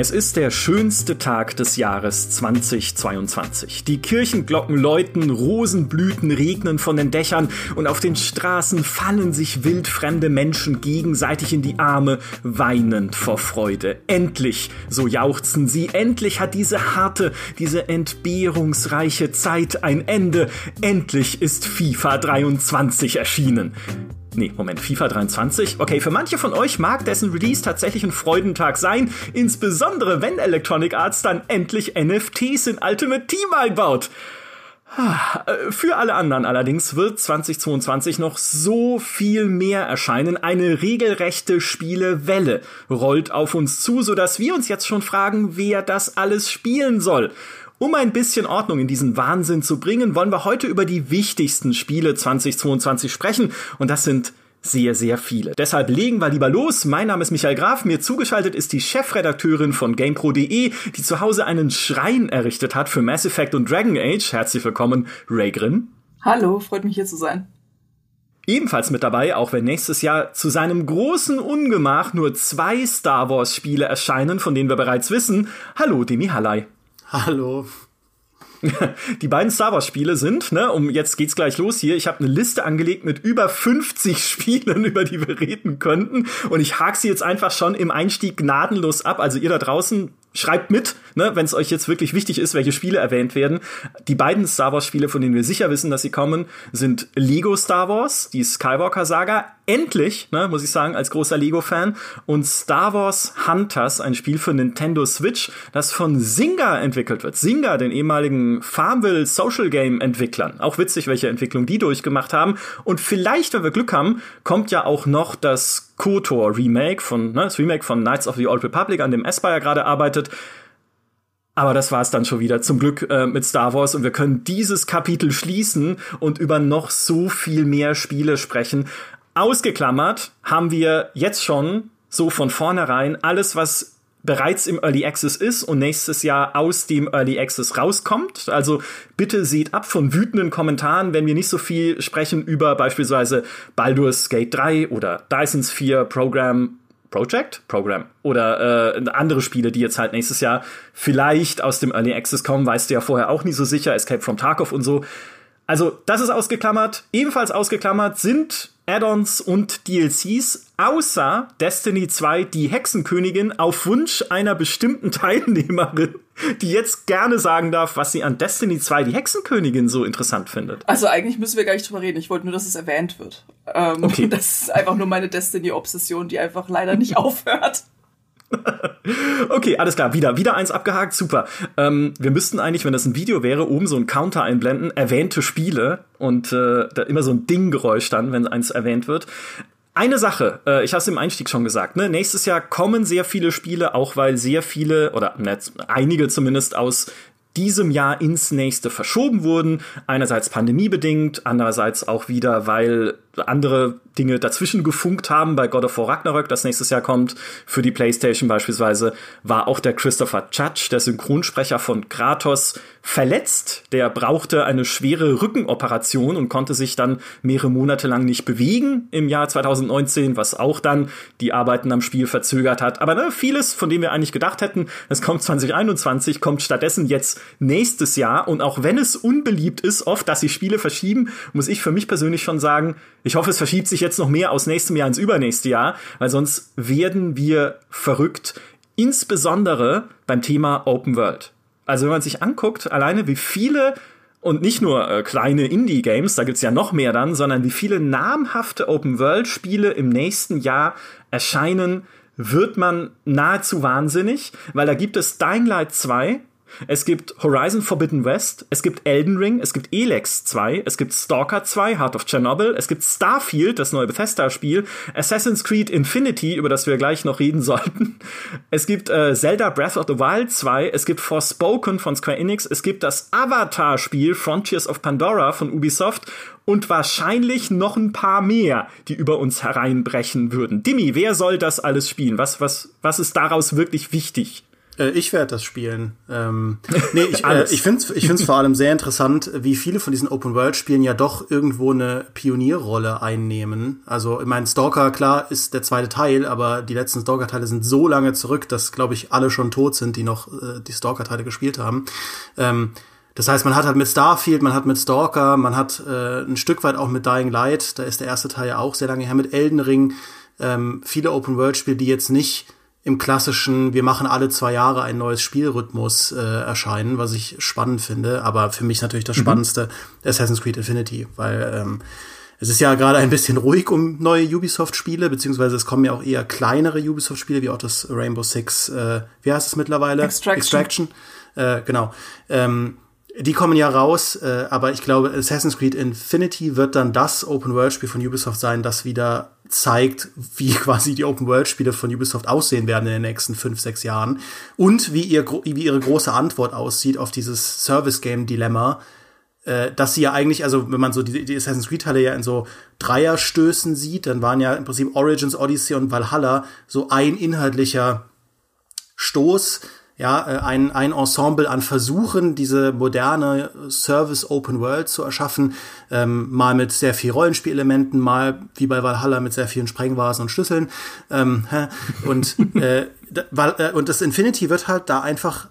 Es ist der schönste Tag des Jahres 2022. Die Kirchenglocken läuten, Rosenblüten regnen von den Dächern und auf den Straßen fallen sich wildfremde Menschen gegenseitig in die Arme, weinend vor Freude. Endlich, so jauchzen sie, endlich hat diese harte, diese entbehrungsreiche Zeit ein Ende. Endlich ist FIFA 23 erschienen. Nee, Moment, FIFA 23? Okay, für manche von euch mag dessen Release tatsächlich ein Freudentag sein, insbesondere wenn Electronic Arts dann endlich NFTs in Ultimate Team einbaut. Für alle anderen allerdings wird 2022 noch so viel mehr erscheinen. Eine regelrechte Spielewelle rollt auf uns zu, sodass wir uns jetzt schon fragen, wer das alles spielen soll. Um ein bisschen Ordnung in diesen Wahnsinn zu bringen, wollen wir heute über die wichtigsten Spiele 2022 sprechen. Und das sind sehr, sehr viele. Deshalb legen wir lieber los. Mein Name ist Michael Graf. Mir zugeschaltet ist die Chefredakteurin von GamePro.de, die zu Hause einen Schrein errichtet hat für Mass Effect und Dragon Age. Herzlich willkommen, Ray Grimm. Hallo, freut mich hier zu sein. Ebenfalls mit dabei, auch wenn nächstes Jahr zu seinem großen Ungemach nur zwei Star Wars Spiele erscheinen, von denen wir bereits wissen. Hallo, Demi Hallei. Hallo. Die beiden Star Wars Spiele sind, ne, um jetzt geht's gleich los hier. Ich habe eine Liste angelegt mit über 50 Spielen, über die wir reden könnten und ich hake sie jetzt einfach schon im Einstieg gnadenlos ab. Also ihr da draußen schreibt mit, ne, wenn es euch jetzt wirklich wichtig ist, welche Spiele erwähnt werden. Die beiden Star Wars Spiele, von denen wir sicher wissen, dass sie kommen, sind Lego Star Wars, die Skywalker Saga, endlich, ne, muss ich sagen, als großer Lego-Fan, und Star Wars Hunters, ein Spiel für Nintendo Switch, das von Zynga entwickelt wird. Zynga, den ehemaligen Farmville Social Game Entwicklern. Auch witzig, welche Entwicklung die durchgemacht haben. Und vielleicht, wenn wir Glück haben, kommt ja auch noch das KOTOR Remake von, ne, das Remake von Knights of the Old Republic, an dem Aspire gerade arbeitet. Aber das war es dann schon wieder. Zum Glück äh, mit Star Wars und wir können dieses Kapitel schließen und über noch so viel mehr Spiele sprechen. Ausgeklammert haben wir jetzt schon so von vornherein alles, was bereits im Early Access ist und nächstes Jahr aus dem Early Access rauskommt. Also bitte seht ab von wütenden Kommentaren, wenn wir nicht so viel sprechen über beispielsweise Baldur's Gate 3 oder Dysons 4 Program Project? Program. Oder äh, andere Spiele, die jetzt halt nächstes Jahr vielleicht aus dem Early Access kommen, weißt du ja vorher auch nie so sicher, Escape from Tarkov und so. Also, das ist ausgeklammert. Ebenfalls ausgeklammert sind Add-ons und DLCs, außer Destiny 2 die Hexenkönigin auf Wunsch einer bestimmten Teilnehmerin, die jetzt gerne sagen darf, was sie an Destiny 2 die Hexenkönigin so interessant findet. Also eigentlich müssen wir gar nicht drüber reden. Ich wollte nur, dass es erwähnt wird. Ähm, okay. Das ist einfach nur meine Destiny-Obsession, die einfach leider nicht aufhört. okay, alles klar, wieder, wieder eins abgehakt, super. Ähm, wir müssten eigentlich, wenn das ein Video wäre, oben so ein Counter einblenden, erwähnte Spiele und äh, da immer so ein Dinggeräusch dann, wenn eins erwähnt wird. Eine Sache, äh, ich habe es im Einstieg schon gesagt, ne? nächstes Jahr kommen sehr viele Spiele, auch weil sehr viele, oder ne, einige zumindest aus diesem Jahr ins nächste verschoben wurden. Einerseits pandemiebedingt, andererseits auch wieder, weil andere Dinge dazwischen gefunkt haben. Bei God of War Ragnarök, das nächstes Jahr kommt, für die PlayStation beispielsweise, war auch der Christopher Judge, der Synchronsprecher von Kratos, verletzt. Der brauchte eine schwere Rückenoperation und konnte sich dann mehrere Monate lang nicht bewegen im Jahr 2019, was auch dann die Arbeiten am Spiel verzögert hat. Aber ne, vieles, von dem wir eigentlich gedacht hätten, es kommt 2021, kommt stattdessen jetzt nächstes Jahr. Und auch wenn es unbeliebt ist, oft, dass sie Spiele verschieben, muss ich für mich persönlich schon sagen, ich hoffe, es verschiebt sich jetzt noch mehr aus nächstem Jahr ins übernächste Jahr, weil sonst werden wir verrückt. Insbesondere beim Thema Open World. Also wenn man sich anguckt, alleine wie viele und nicht nur äh, kleine Indie-Games, da gibt's ja noch mehr dann, sondern wie viele namhafte Open-World-Spiele im nächsten Jahr erscheinen, wird man nahezu wahnsinnig, weil da gibt es Dying Light 2, es gibt Horizon Forbidden West, es gibt Elden Ring, es gibt Elex 2, es gibt Stalker 2, Heart of Chernobyl, es gibt Starfield, das neue Bethesda-Spiel, Assassin's Creed Infinity, über das wir gleich noch reden sollten. Es gibt äh, Zelda Breath of the Wild 2, es gibt Forspoken von Square Enix, es gibt das Avatar-Spiel Frontiers of Pandora von Ubisoft und wahrscheinlich noch ein paar mehr, die über uns hereinbrechen würden. Dimi, wer soll das alles spielen? Was, was, was ist daraus wirklich wichtig? Äh, ich werde das spielen. Ähm, nee, ich, äh, ich finde es ich find's vor allem sehr interessant, wie viele von diesen Open-World-Spielen ja doch irgendwo eine Pionierrolle einnehmen. Also, ich meine, Stalker, klar, ist der zweite Teil, aber die letzten Stalker-Teile sind so lange zurück, dass, glaube ich, alle schon tot sind, die noch äh, die Stalker-Teile gespielt haben. Ähm, das heißt, man hat halt mit Starfield, man hat mit Stalker, man hat äh, ein Stück weit auch mit Dying Light, da ist der erste Teil ja auch sehr lange her, mit Elden Ring, ähm, viele Open-World-Spiele, die jetzt nicht im klassischen, wir machen alle zwei Jahre ein neues Spielrhythmus äh, erscheinen, was ich spannend finde. Aber für mich natürlich das mhm. Spannendste Assassin's Creed Infinity, weil ähm, es ist ja gerade ein bisschen ruhig um neue Ubisoft-Spiele, beziehungsweise es kommen ja auch eher kleinere Ubisoft-Spiele, wie auch das Rainbow Six, äh, wie heißt es mittlerweile? Extraction. Extraction. Äh, genau. Ähm, die kommen ja raus, äh, aber ich glaube, Assassin's Creed Infinity wird dann das Open-World-Spiel von Ubisoft sein, das wieder zeigt, wie quasi die Open-World-Spiele von Ubisoft aussehen werden in den nächsten fünf, sechs Jahren. Und wie, ihr, wie ihre große Antwort aussieht auf dieses Service-Game-Dilemma, äh, dass sie ja eigentlich, also wenn man so die, die Assassin's Creed-Teile ja in so Dreierstößen sieht, dann waren ja im Prinzip Origins, Odyssey und Valhalla so ein inhaltlicher Stoß, ja, äh, ein, ein Ensemble an Versuchen, diese moderne Service Open World zu erschaffen, ähm, mal mit sehr viel Rollenspielelementen, mal wie bei Valhalla mit sehr vielen Sprengvasen und Schlüsseln. Ähm, und, äh, äh, und das Infinity wird halt da einfach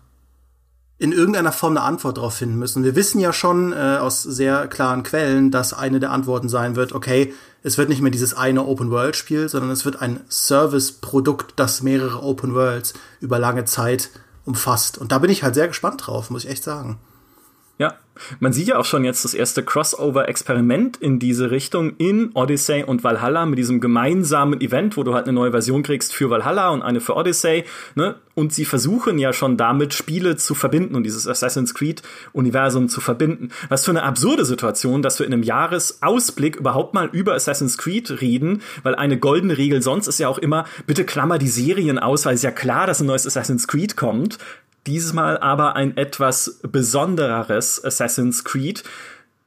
in irgendeiner Form eine Antwort darauf finden müssen. Wir wissen ja schon äh, aus sehr klaren Quellen, dass eine der Antworten sein wird, okay, es wird nicht mehr dieses eine Open-World-Spiel, sondern es wird ein Service-Produkt, das mehrere Open Worlds über lange Zeit umfasst. Und da bin ich halt sehr gespannt drauf, muss ich echt sagen. Man sieht ja auch schon jetzt das erste Crossover-Experiment in diese Richtung in Odyssey und Valhalla mit diesem gemeinsamen Event, wo du halt eine neue Version kriegst für Valhalla und eine für Odyssey. Ne? Und sie versuchen ja schon damit Spiele zu verbinden und dieses Assassin's Creed-Universum zu verbinden. Was für eine absurde Situation, dass wir in einem Jahresausblick überhaupt mal über Assassin's Creed reden, weil eine goldene Regel sonst ist ja auch immer, bitte klammer die Serien aus, weil es ja klar, dass ein neues Assassin's Creed kommt. Diesmal aber ein etwas besondereres Assassin's Creed.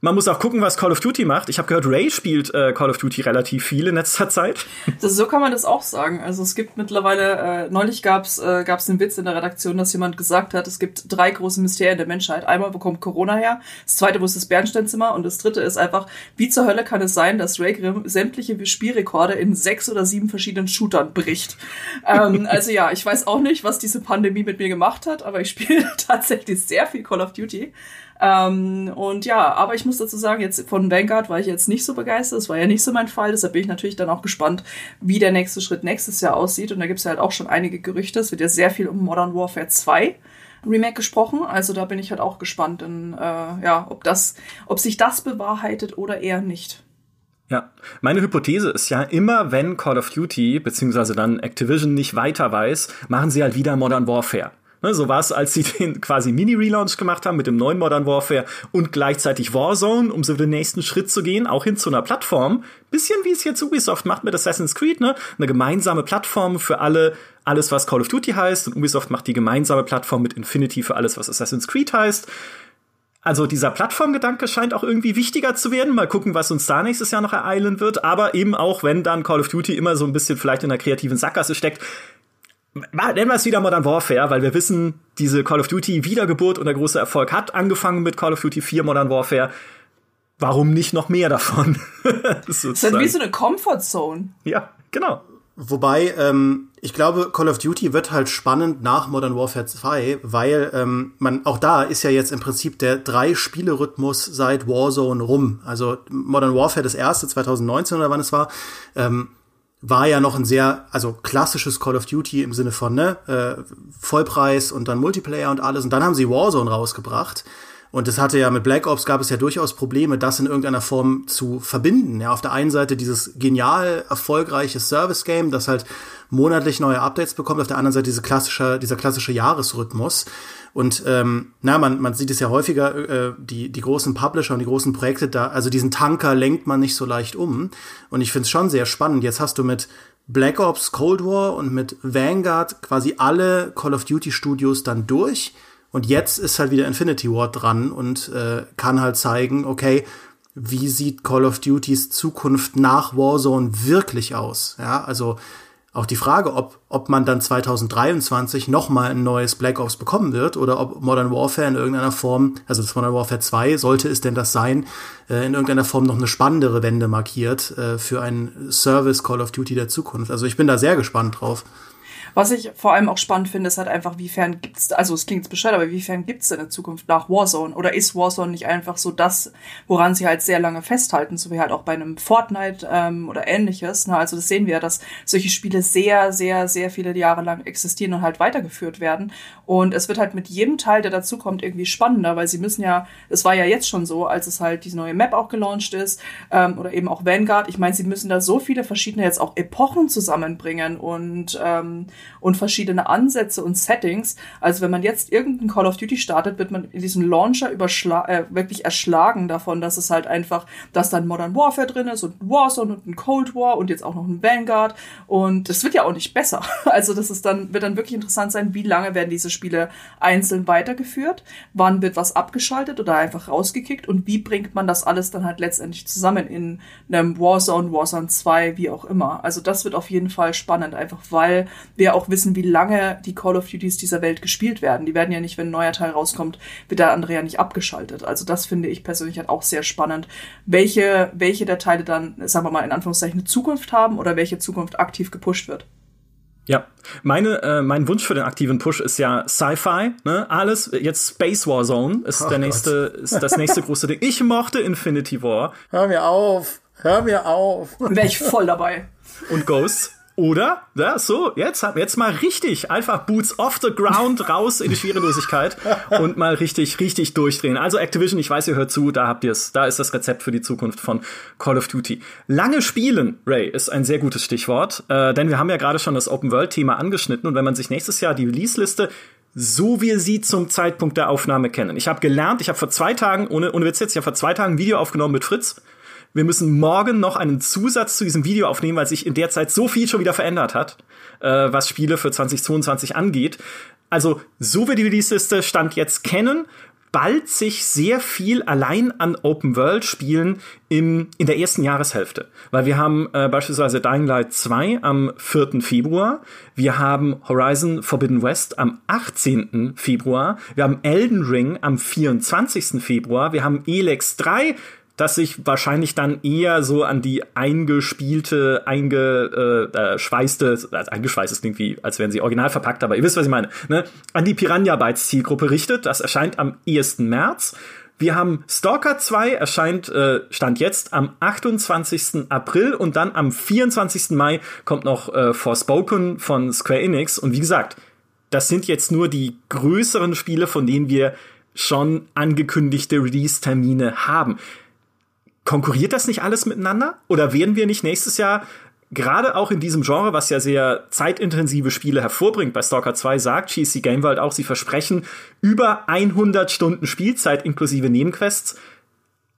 Man muss auch gucken, was Call of Duty macht. Ich habe gehört, Ray spielt äh, Call of Duty relativ viel in letzter Zeit. Das, so kann man das auch sagen. Also es gibt mittlerweile, äh, neulich gab's äh, gab's einen Witz in der Redaktion, dass jemand gesagt hat, es gibt drei große Mysterien der Menschheit. Einmal, wo kommt Corona her? Das zweite, wo ist das Bernsteinzimmer? Und das dritte ist einfach, wie zur Hölle kann es sein, dass Ray Grimm sämtliche Spielrekorde in sechs oder sieben verschiedenen Shootern bricht? ähm, also ja, ich weiß auch nicht, was diese Pandemie mit mir gemacht hat, aber ich spiele tatsächlich sehr viel Call of Duty. Ähm, und ja, aber ich muss dazu sagen, jetzt von Vanguard war ich jetzt nicht so begeistert. Das war ja nicht so mein Fall. Deshalb bin ich natürlich dann auch gespannt, wie der nächste Schritt nächstes Jahr aussieht. Und da gibt es ja halt auch schon einige Gerüchte. Es wird ja sehr viel um Modern Warfare 2 Remake gesprochen. Also da bin ich halt auch gespannt, in, äh, ja, ob das, ob sich das bewahrheitet oder eher nicht. Ja, meine Hypothese ist ja, immer wenn Call of Duty beziehungsweise dann Activision nicht weiter weiß, machen sie halt wieder Modern Warfare. Ne, so war es, als sie den quasi Mini-Relaunch gemacht haben mit dem neuen Modern Warfare und gleichzeitig Warzone, um so den nächsten Schritt zu gehen, auch hin zu einer Plattform. Bisschen wie es jetzt Ubisoft macht mit Assassin's Creed, ne? Eine gemeinsame Plattform für alle, alles was Call of Duty heißt und Ubisoft macht die gemeinsame Plattform mit Infinity für alles was Assassin's Creed heißt. Also dieser Plattformgedanke scheint auch irgendwie wichtiger zu werden. Mal gucken, was uns da nächstes Jahr noch ereilen wird. Aber eben auch, wenn dann Call of Duty immer so ein bisschen vielleicht in der kreativen Sackgasse steckt, nennen wir es wieder Modern Warfare, weil wir wissen, diese Call of Duty Wiedergeburt und der große Erfolg hat angefangen mit Call of Duty 4 Modern Warfare. Warum nicht noch mehr davon? das ist halt wie so eine Comfort Zone. Ja, genau. Wobei, ähm, ich glaube, Call of Duty wird halt spannend nach Modern Warfare 2, weil ähm, man auch da ist ja jetzt im Prinzip der drei Spiele-Rhythmus seit Warzone rum. Also Modern Warfare das erste 2019 oder wann es war. Ähm, war ja noch ein sehr, also klassisches Call of Duty im Sinne von, ne, äh, Vollpreis und dann Multiplayer und alles. Und dann haben sie Warzone rausgebracht. Und das hatte ja mit Black Ops gab es ja durchaus Probleme, das in irgendeiner Form zu verbinden. Ja, auf der einen Seite dieses genial erfolgreiche Service Game, das halt monatlich neue Updates bekommt, auf der anderen Seite diese klassische, dieser klassische Jahresrhythmus. Und ähm, na, man, man sieht es ja häufiger, äh, die, die großen Publisher und die großen Projekte da, also diesen Tanker lenkt man nicht so leicht um. Und ich finde es schon sehr spannend. Jetzt hast du mit Black Ops Cold War und mit Vanguard quasi alle Call of Duty Studios dann durch. Und jetzt ist halt wieder Infinity Ward dran und äh, kann halt zeigen, okay, wie sieht Call of Duties Zukunft nach Warzone wirklich aus? Ja, also auch die Frage, ob, ob man dann 2023 nochmal ein neues Black Ops bekommen wird oder ob Modern Warfare in irgendeiner Form, also das Modern Warfare 2, sollte es denn das sein, äh, in irgendeiner Form noch eine spannendere Wende markiert äh, für ein Service Call of Duty der Zukunft. Also ich bin da sehr gespannt drauf. Was ich vor allem auch spannend finde, ist halt einfach, wiefern gibt's, also es klingt bescheuert, aber wiefern gibt's denn in Zukunft nach Warzone? Oder ist Warzone nicht einfach so das, woran sie halt sehr lange festhalten, so wie halt auch bei einem Fortnite ähm, oder ähnliches. Ne? Also das sehen wir, dass solche Spiele sehr, sehr, sehr viele Jahre lang existieren und halt weitergeführt werden. Und es wird halt mit jedem Teil, der dazukommt, irgendwie spannender, weil sie müssen ja, es war ja jetzt schon so, als es halt diese neue Map auch gelauncht ist, ähm, oder eben auch Vanguard, ich meine, sie müssen da so viele verschiedene jetzt auch Epochen zusammenbringen und ähm, und verschiedene Ansätze und Settings. Also wenn man jetzt irgendein Call of Duty startet, wird man in diesem Launcher überschla äh, wirklich erschlagen davon, dass es halt einfach, dass dann Modern Warfare drin ist und Warzone und ein Cold War und jetzt auch noch ein Vanguard und das wird ja auch nicht besser. Also das ist dann, wird dann wirklich interessant sein, wie lange werden diese Spiele einzeln weitergeführt, wann wird was abgeschaltet oder einfach rausgekickt und wie bringt man das alles dann halt letztendlich zusammen in einem Warzone, Warzone 2, wie auch immer. Also das wird auf jeden Fall spannend, einfach weil wir auch wissen, wie lange die Call of Duties dieser Welt gespielt werden. Die werden ja nicht, wenn ein neuer Teil rauskommt, wird der andere ja nicht abgeschaltet. Also das finde ich persönlich halt auch sehr spannend, welche, welche der Teile dann, sagen wir mal, in Anführungszeichen eine Zukunft haben oder welche Zukunft aktiv gepusht wird. Ja, meine, äh, mein Wunsch für den aktiven Push ist ja Sci-Fi, ne? Alles jetzt Space War Zone ist oh der nächste, ist das nächste große Ding. Ich mochte Infinity War. Hör mir auf, hör mir auf. Wäre ich voll dabei. Und Ghosts. Oder, ja, so, jetzt, jetzt mal richtig, einfach Boots off the ground, raus in die Schwerelosigkeit und mal richtig, richtig durchdrehen. Also Activision, ich weiß, ihr hört zu, da habt ihr es, da ist das Rezept für die Zukunft von Call of Duty. Lange spielen, Ray, ist ein sehr gutes Stichwort, äh, denn wir haben ja gerade schon das Open-World-Thema angeschnitten und wenn man sich nächstes Jahr die Release-Liste so wir sie zum Zeitpunkt der Aufnahme kennen. Ich habe gelernt, ich habe vor zwei Tagen, ohne, ohne Witz jetzt, ich habe vor zwei Tagen ein Video aufgenommen mit Fritz wir müssen morgen noch einen Zusatz zu diesem Video aufnehmen, weil sich in der Zeit so viel schon wieder verändert hat, äh, was Spiele für 2022 angeht. Also, so wir die Release-Liste Stand jetzt kennen, bald sich sehr viel allein an Open-World-Spielen im, in der ersten Jahreshälfte. Weil wir haben äh, beispielsweise Dying Light 2 am 4. Februar, wir haben Horizon Forbidden West am 18. Februar, wir haben Elden Ring am 24. Februar, wir haben Elex 3 das sich wahrscheinlich dann eher so an die eingespielte, eingeschweißte, äh, also eingeschweißt ist irgendwie, als wären sie original verpackt, aber ihr wisst, was ich meine, ne? an die Piranha Bytes Zielgruppe richtet. Das erscheint am 1. März. Wir haben Stalker 2 erscheint, äh, stand jetzt am 28. April und dann am 24. Mai kommt noch äh, Forspoken von Square Enix. Und wie gesagt, das sind jetzt nur die größeren Spiele, von denen wir schon angekündigte Release-Termine haben konkurriert das nicht alles miteinander? Oder werden wir nicht nächstes Jahr gerade auch in diesem Genre, was ja sehr zeitintensive Spiele hervorbringt, bei Stalker 2 sagt GC Game World auch, sie versprechen über 100 Stunden Spielzeit inklusive Nebenquests.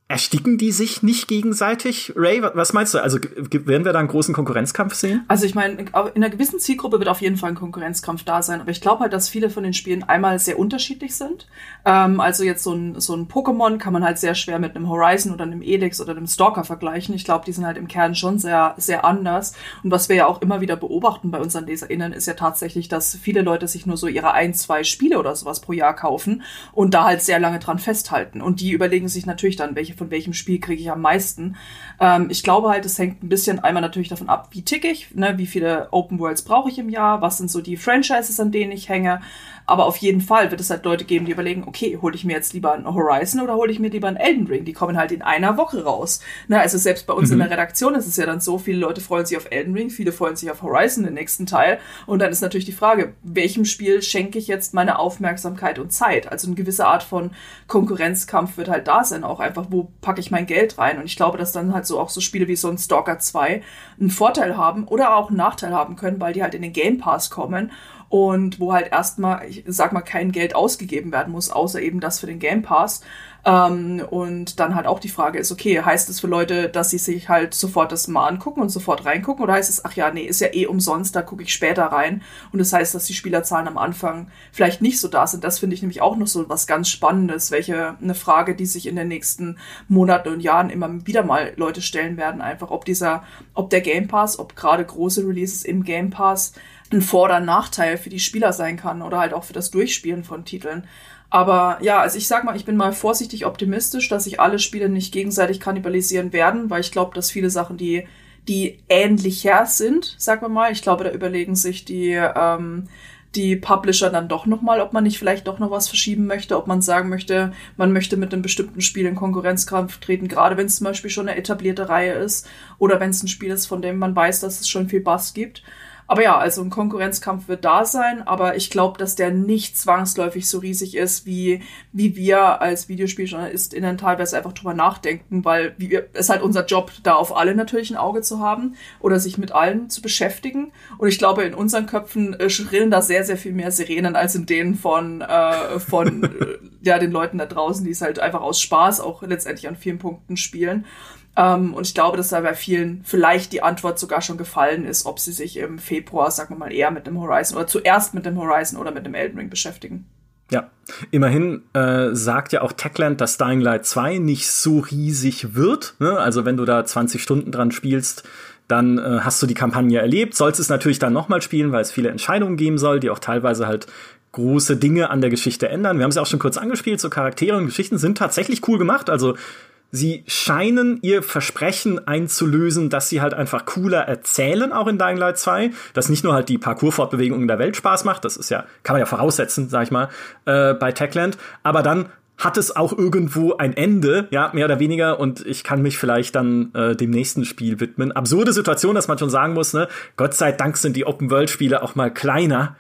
Ersticken die sich nicht gegenseitig? Ray, was meinst du? Also werden wir da einen großen Konkurrenzkampf sehen? Also ich meine, in einer gewissen Zielgruppe wird auf jeden Fall ein Konkurrenzkampf da sein, aber ich glaube halt, dass viele von den Spielen einmal sehr unterschiedlich sind. Ähm, also jetzt so ein, so ein Pokémon kann man halt sehr schwer mit einem Horizon oder einem Elix oder einem Stalker vergleichen. Ich glaube, die sind halt im Kern schon sehr, sehr anders. Und was wir ja auch immer wieder beobachten bei unseren LeserInnen, ist ja tatsächlich, dass viele Leute sich nur so ihre ein, zwei Spiele oder sowas pro Jahr kaufen und da halt sehr lange dran festhalten. Und die überlegen sich natürlich dann, welche von welchem Spiel kriege ich am meisten. Ähm, ich glaube halt, es hängt ein bisschen einmal natürlich davon ab, wie tick ich, ne, wie viele Open Worlds brauche ich im Jahr, was sind so die Franchises, an denen ich hänge. Aber auf jeden Fall wird es halt Leute geben, die überlegen, okay, hole ich mir jetzt lieber ein Horizon oder hole ich mir lieber ein Elden Ring? Die kommen halt in einer Woche raus. Na, also selbst bei uns mhm. in der Redaktion ist es ja dann so, viele Leute freuen sich auf Elden Ring, viele freuen sich auf Horizon, den nächsten Teil. Und dann ist natürlich die Frage, welchem Spiel schenke ich jetzt meine Aufmerksamkeit und Zeit? Also eine gewisse Art von Konkurrenzkampf wird halt da sein, auch einfach, wo packe ich mein Geld rein? Und ich glaube, dass dann halt so auch so Spiele wie so ein Stalker 2 einen Vorteil haben oder auch einen Nachteil haben können, weil die halt in den Game Pass kommen und wo halt erstmal, ich sag mal, kein Geld ausgegeben werden muss, außer eben das für den Game Pass. Ähm, und dann halt auch die Frage ist, okay, heißt es für Leute, dass sie sich halt sofort das mal angucken und sofort reingucken oder heißt es, ach ja, nee, ist ja eh umsonst, da gucke ich später rein und das heißt, dass die Spielerzahlen am Anfang vielleicht nicht so da sind. Das finde ich nämlich auch noch so was ganz Spannendes, welche eine Frage, die sich in den nächsten Monaten und Jahren immer wieder mal Leute stellen werden, einfach ob dieser, ob der Game Pass, ob gerade große Releases im Game Pass ein Vor- oder Nachteil für die Spieler sein kann oder halt auch für das Durchspielen von Titeln. Aber ja, also ich sag mal, ich bin mal vorsichtig optimistisch, dass sich alle Spiele nicht gegenseitig kannibalisieren werden, weil ich glaube, dass viele Sachen, die, die ähnlicher sind, sagen wir mal, ich glaube, da überlegen sich die, ähm, die Publisher dann doch nochmal, ob man nicht vielleicht doch noch was verschieben möchte, ob man sagen möchte, man möchte mit einem bestimmten Spiel in Konkurrenzkampf treten, gerade wenn es zum Beispiel schon eine etablierte Reihe ist oder wenn es ein Spiel ist, von dem man weiß, dass es schon viel Bass gibt. Aber ja, also ein Konkurrenzkampf wird da sein, aber ich glaube, dass der nicht zwangsläufig so riesig ist, wie, wie wir als VideospieljournalistInnen teilweise einfach drüber nachdenken, weil wir, es halt unser Job, da auf alle natürlich ein Auge zu haben oder sich mit allen zu beschäftigen. Und ich glaube, in unseren Köpfen äh, schrillen da sehr, sehr viel mehr Sirenen als in denen von, äh, von äh, ja, den Leuten da draußen, die es halt einfach aus Spaß auch letztendlich an vielen Punkten spielen. Ähm, und ich glaube, dass da bei vielen vielleicht die Antwort sogar schon gefallen ist, ob sie sich im Februar, sagen wir mal, eher mit dem Horizon oder zuerst mit dem Horizon oder mit dem Elden Ring beschäftigen. Ja, immerhin äh, sagt ja auch Techland, dass Dying Light 2 nicht so riesig wird. Ne? Also wenn du da 20 Stunden dran spielst, dann äh, hast du die Kampagne erlebt. Sollst es natürlich dann nochmal spielen, weil es viele Entscheidungen geben soll, die auch teilweise halt große Dinge an der Geschichte ändern. Wir haben es ja auch schon kurz angespielt, so Charaktere und Geschichten sind tatsächlich cool gemacht. Also sie scheinen ihr Versprechen einzulösen, dass sie halt einfach cooler erzählen, auch in Dying Light 2, dass nicht nur halt die Parkour-Fortbewegung in der Welt Spaß macht, das ist ja, kann man ja voraussetzen, sag ich mal, äh, bei Techland, aber dann hat es auch irgendwo ein Ende, ja, mehr oder weniger, und ich kann mich vielleicht dann äh, dem nächsten Spiel widmen. Absurde Situation, dass man schon sagen muss, ne, Gott sei Dank sind die Open-World-Spiele auch mal kleiner.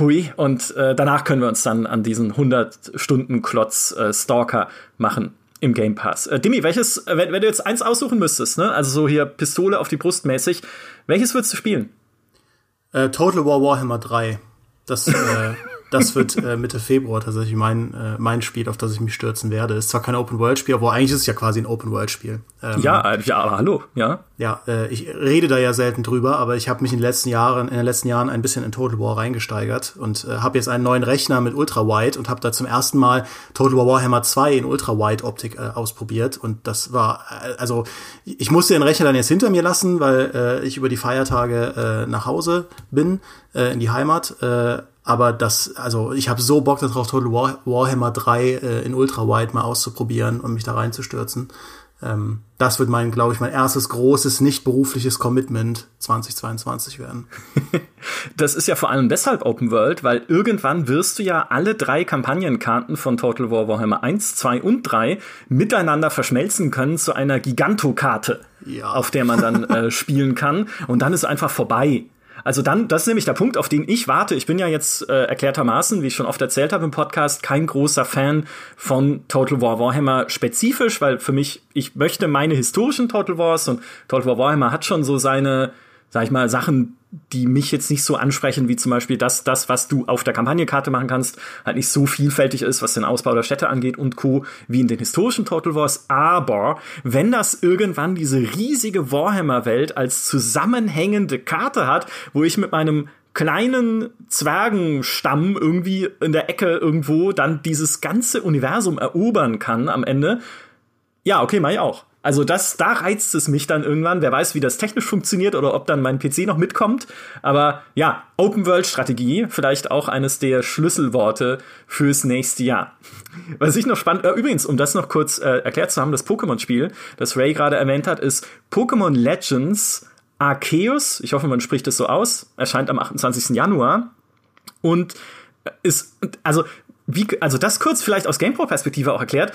Hui, und äh, danach können wir uns dann an diesen 100-Stunden-Klotz äh, Stalker machen im Game Pass. Äh, Dimi, welches, äh, wenn, wenn, du jetzt eins aussuchen müsstest, ne? also so hier Pistole auf die Brust mäßig, welches würdest du spielen? Äh, Total War Warhammer 3. Das, äh, das wird äh, Mitte Februar tatsächlich mein, äh, mein Spiel, auf das ich mich stürzen werde. Ist zwar kein Open-World-Spiel, aber eigentlich ist es ja quasi ein Open-World-Spiel. Ähm, ja, äh, ja, aber hallo, ja. Ja, äh, ich rede da ja selten drüber, aber ich habe mich in den letzten Jahren, in den letzten Jahren ein bisschen in Total War reingesteigert und äh, habe jetzt einen neuen Rechner mit Ultra-Wide und habe da zum ersten Mal Total War Warhammer 2 in Ultra-Wide-Optik äh, ausprobiert und das war, äh, also ich musste den Rechner dann jetzt hinter mir lassen, weil äh, ich über die Feiertage äh, nach Hause bin, äh, in die Heimat. Äh, aber das, also ich habe so Bock darauf, Total War, Warhammer 3 äh, in Ultra-Wide mal auszuprobieren und mich da reinzustürzen. Ähm, das wird mein, glaube ich, mein erstes großes, nicht berufliches Commitment 2022 werden. das ist ja vor allem deshalb Open World, weil irgendwann wirst du ja alle drei Kampagnenkarten von Total War Warhammer 1, 2 und 3 miteinander verschmelzen können zu einer Gigantokarte, ja. auf der man dann äh, spielen kann. Und dann ist einfach vorbei. Also dann, das ist nämlich der Punkt, auf den ich warte. Ich bin ja jetzt äh, erklärtermaßen, wie ich schon oft erzählt habe im Podcast, kein großer Fan von Total War Warhammer spezifisch, weil für mich, ich möchte meine historischen Total Wars und Total War Warhammer hat schon so seine, sag ich mal, Sachen, die mich jetzt nicht so ansprechen, wie zum Beispiel das, das, was du auf der Kampagnekarte machen kannst, halt nicht so vielfältig ist, was den Ausbau der Städte angeht und Co., wie in den historischen Total Wars. Aber wenn das irgendwann diese riesige Warhammer-Welt als zusammenhängende Karte hat, wo ich mit meinem kleinen Zwergenstamm irgendwie in der Ecke irgendwo dann dieses ganze Universum erobern kann am Ende, ja, okay, mach ich auch. Also das, da reizt es mich dann irgendwann. Wer weiß, wie das technisch funktioniert oder ob dann mein PC noch mitkommt. Aber ja, Open World Strategie, vielleicht auch eines der Schlüsselworte fürs nächste Jahr. Was ich noch spannend, äh, übrigens, um das noch kurz äh, erklärt zu haben, das Pokémon-Spiel, das Ray gerade erwähnt hat, ist Pokémon Legends Arceus. Ich hoffe, man spricht es so aus. Erscheint am 28. Januar. Und ist, also, wie, also das kurz vielleicht aus GamePro-Perspektive auch erklärt.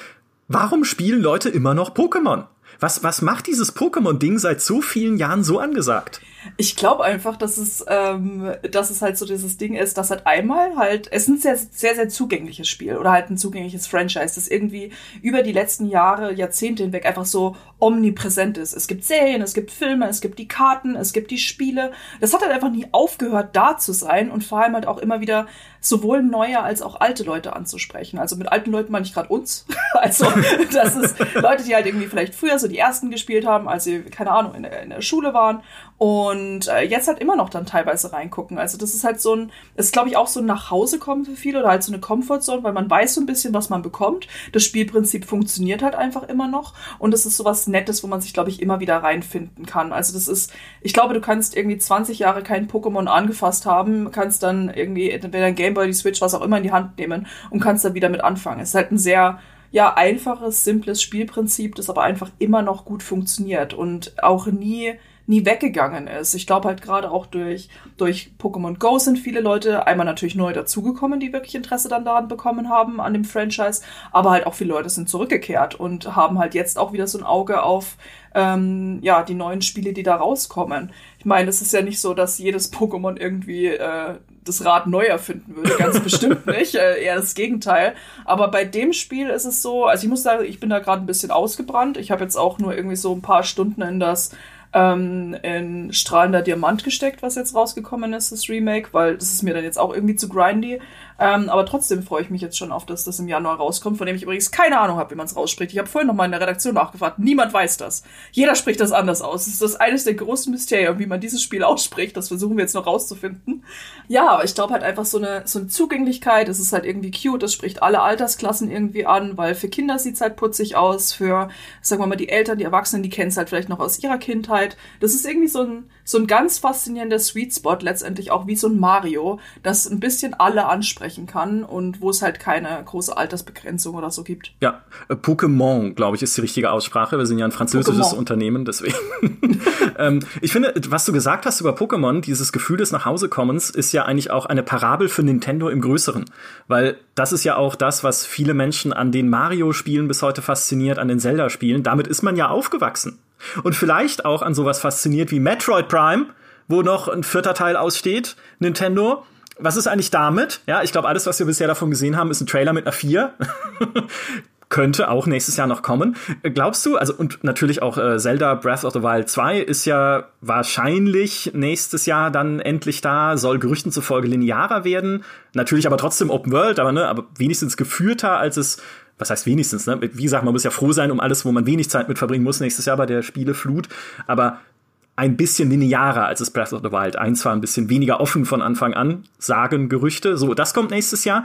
Warum spielen Leute immer noch Pokémon? Was, was macht dieses Pokémon-Ding seit so vielen Jahren so angesagt? Ich glaube einfach, dass es, ähm, dass es halt so dieses Ding ist, dass halt einmal halt, es ist ein sehr, sehr, sehr zugängliches Spiel oder halt ein zugängliches Franchise, das irgendwie über die letzten Jahre, Jahrzehnte hinweg einfach so omnipräsent ist. Es gibt Serien, es gibt Filme, es gibt die Karten, es gibt die Spiele. Das hat halt einfach nie aufgehört, da zu sein und vor allem halt auch immer wieder sowohl neue als auch alte Leute anzusprechen. Also mit alten Leuten meine ich gerade uns. also das ist Leute, die halt irgendwie vielleicht früher so die ersten gespielt haben, als sie, keine Ahnung, in der, in der Schule waren und äh, jetzt halt immer noch dann teilweise reingucken. Also das ist halt so ein, das ist glaube ich auch so ein Nachhausekommen für viele oder halt so eine Comfortzone, weil man weiß so ein bisschen, was man bekommt. Das Spielprinzip funktioniert halt einfach immer noch und es ist sowas Nettes, wo man sich glaube ich immer wieder reinfinden kann. Also das ist, ich glaube, du kannst irgendwie 20 Jahre kein Pokémon angefasst haben, kannst dann irgendwie entweder ein Gameboy, die Switch, was auch immer in die Hand nehmen und kannst dann wieder mit anfangen. Es ist halt ein sehr ja, einfaches, simples Spielprinzip, das aber einfach immer noch gut funktioniert und auch nie nie weggegangen ist. Ich glaube halt gerade auch durch, durch Pokémon Go sind viele Leute einmal natürlich neu dazugekommen, die wirklich Interesse dann daran bekommen haben, an dem Franchise, aber halt auch viele Leute sind zurückgekehrt und haben halt jetzt auch wieder so ein Auge auf ähm, ja, die neuen Spiele, die da rauskommen. Ich meine, es ist ja nicht so, dass jedes Pokémon irgendwie äh, das Rad neu erfinden würde, ganz bestimmt nicht, äh, eher das Gegenteil. Aber bei dem Spiel ist es so, also ich muss sagen, ich bin da gerade ein bisschen ausgebrannt. Ich habe jetzt auch nur irgendwie so ein paar Stunden in das ähm, in Strahlender Diamant gesteckt, was jetzt rausgekommen ist, das Remake, weil das ist mir dann jetzt auch irgendwie zu grindy. Ähm, aber trotzdem freue ich mich jetzt schon auf, dass das im Januar rauskommt, von dem ich übrigens keine Ahnung habe, wie man es rausspricht. Ich habe vorhin noch mal in der Redaktion nachgefragt. Niemand weiß das. Jeder spricht das anders aus. Das ist das eines der großen Mysterien, wie man dieses Spiel ausspricht. Das versuchen wir jetzt noch rauszufinden. Ja, aber ich glaube halt einfach so eine, so eine Zugänglichkeit. Es ist halt irgendwie cute. Das spricht alle Altersklassen irgendwie an, weil für Kinder sieht's halt putzig aus. Für, sagen wir mal, die Eltern, die Erwachsenen, die kennen es halt vielleicht noch aus ihrer Kindheit. Das ist irgendwie so ein, so ein ganz faszinierender Sweet Spot, letztendlich auch wie so ein Mario, das ein bisschen alle ansprechen ansprechen kann und wo es halt keine große Altersbegrenzung oder so gibt. Ja, äh, Pokémon, glaube ich, ist die richtige Aussprache. Wir sind ja ein französisches Pokémon. Unternehmen, deswegen. ähm, ich finde, was du gesagt hast über Pokémon, dieses Gefühl des Nachhausekommens, ist ja eigentlich auch eine Parabel für Nintendo im Größeren. Weil das ist ja auch das, was viele Menschen an den Mario-Spielen bis heute fasziniert, an den Zelda-Spielen. Damit ist man ja aufgewachsen. Und vielleicht auch an sowas fasziniert wie Metroid Prime, wo noch ein vierter Teil aussteht, Nintendo was ist eigentlich damit? Ja, ich glaube, alles, was wir bisher davon gesehen haben, ist ein Trailer mit einer 4. Könnte auch nächstes Jahr noch kommen. Glaubst du, also und natürlich auch äh, Zelda Breath of the Wild 2 ist ja wahrscheinlich nächstes Jahr dann endlich da, soll Gerüchten zufolge linearer werden. Natürlich aber trotzdem Open World, aber ne, aber wenigstens geführter als es was heißt wenigstens, ne? Wie gesagt, man muss ja froh sein um alles, wo man wenig Zeit mit verbringen muss nächstes Jahr bei der Spieleflut. Aber ein bisschen linearer als es Breath of the Wild 1 war, ein bisschen weniger offen von Anfang an, sagen Gerüchte. So, das kommt nächstes Jahr.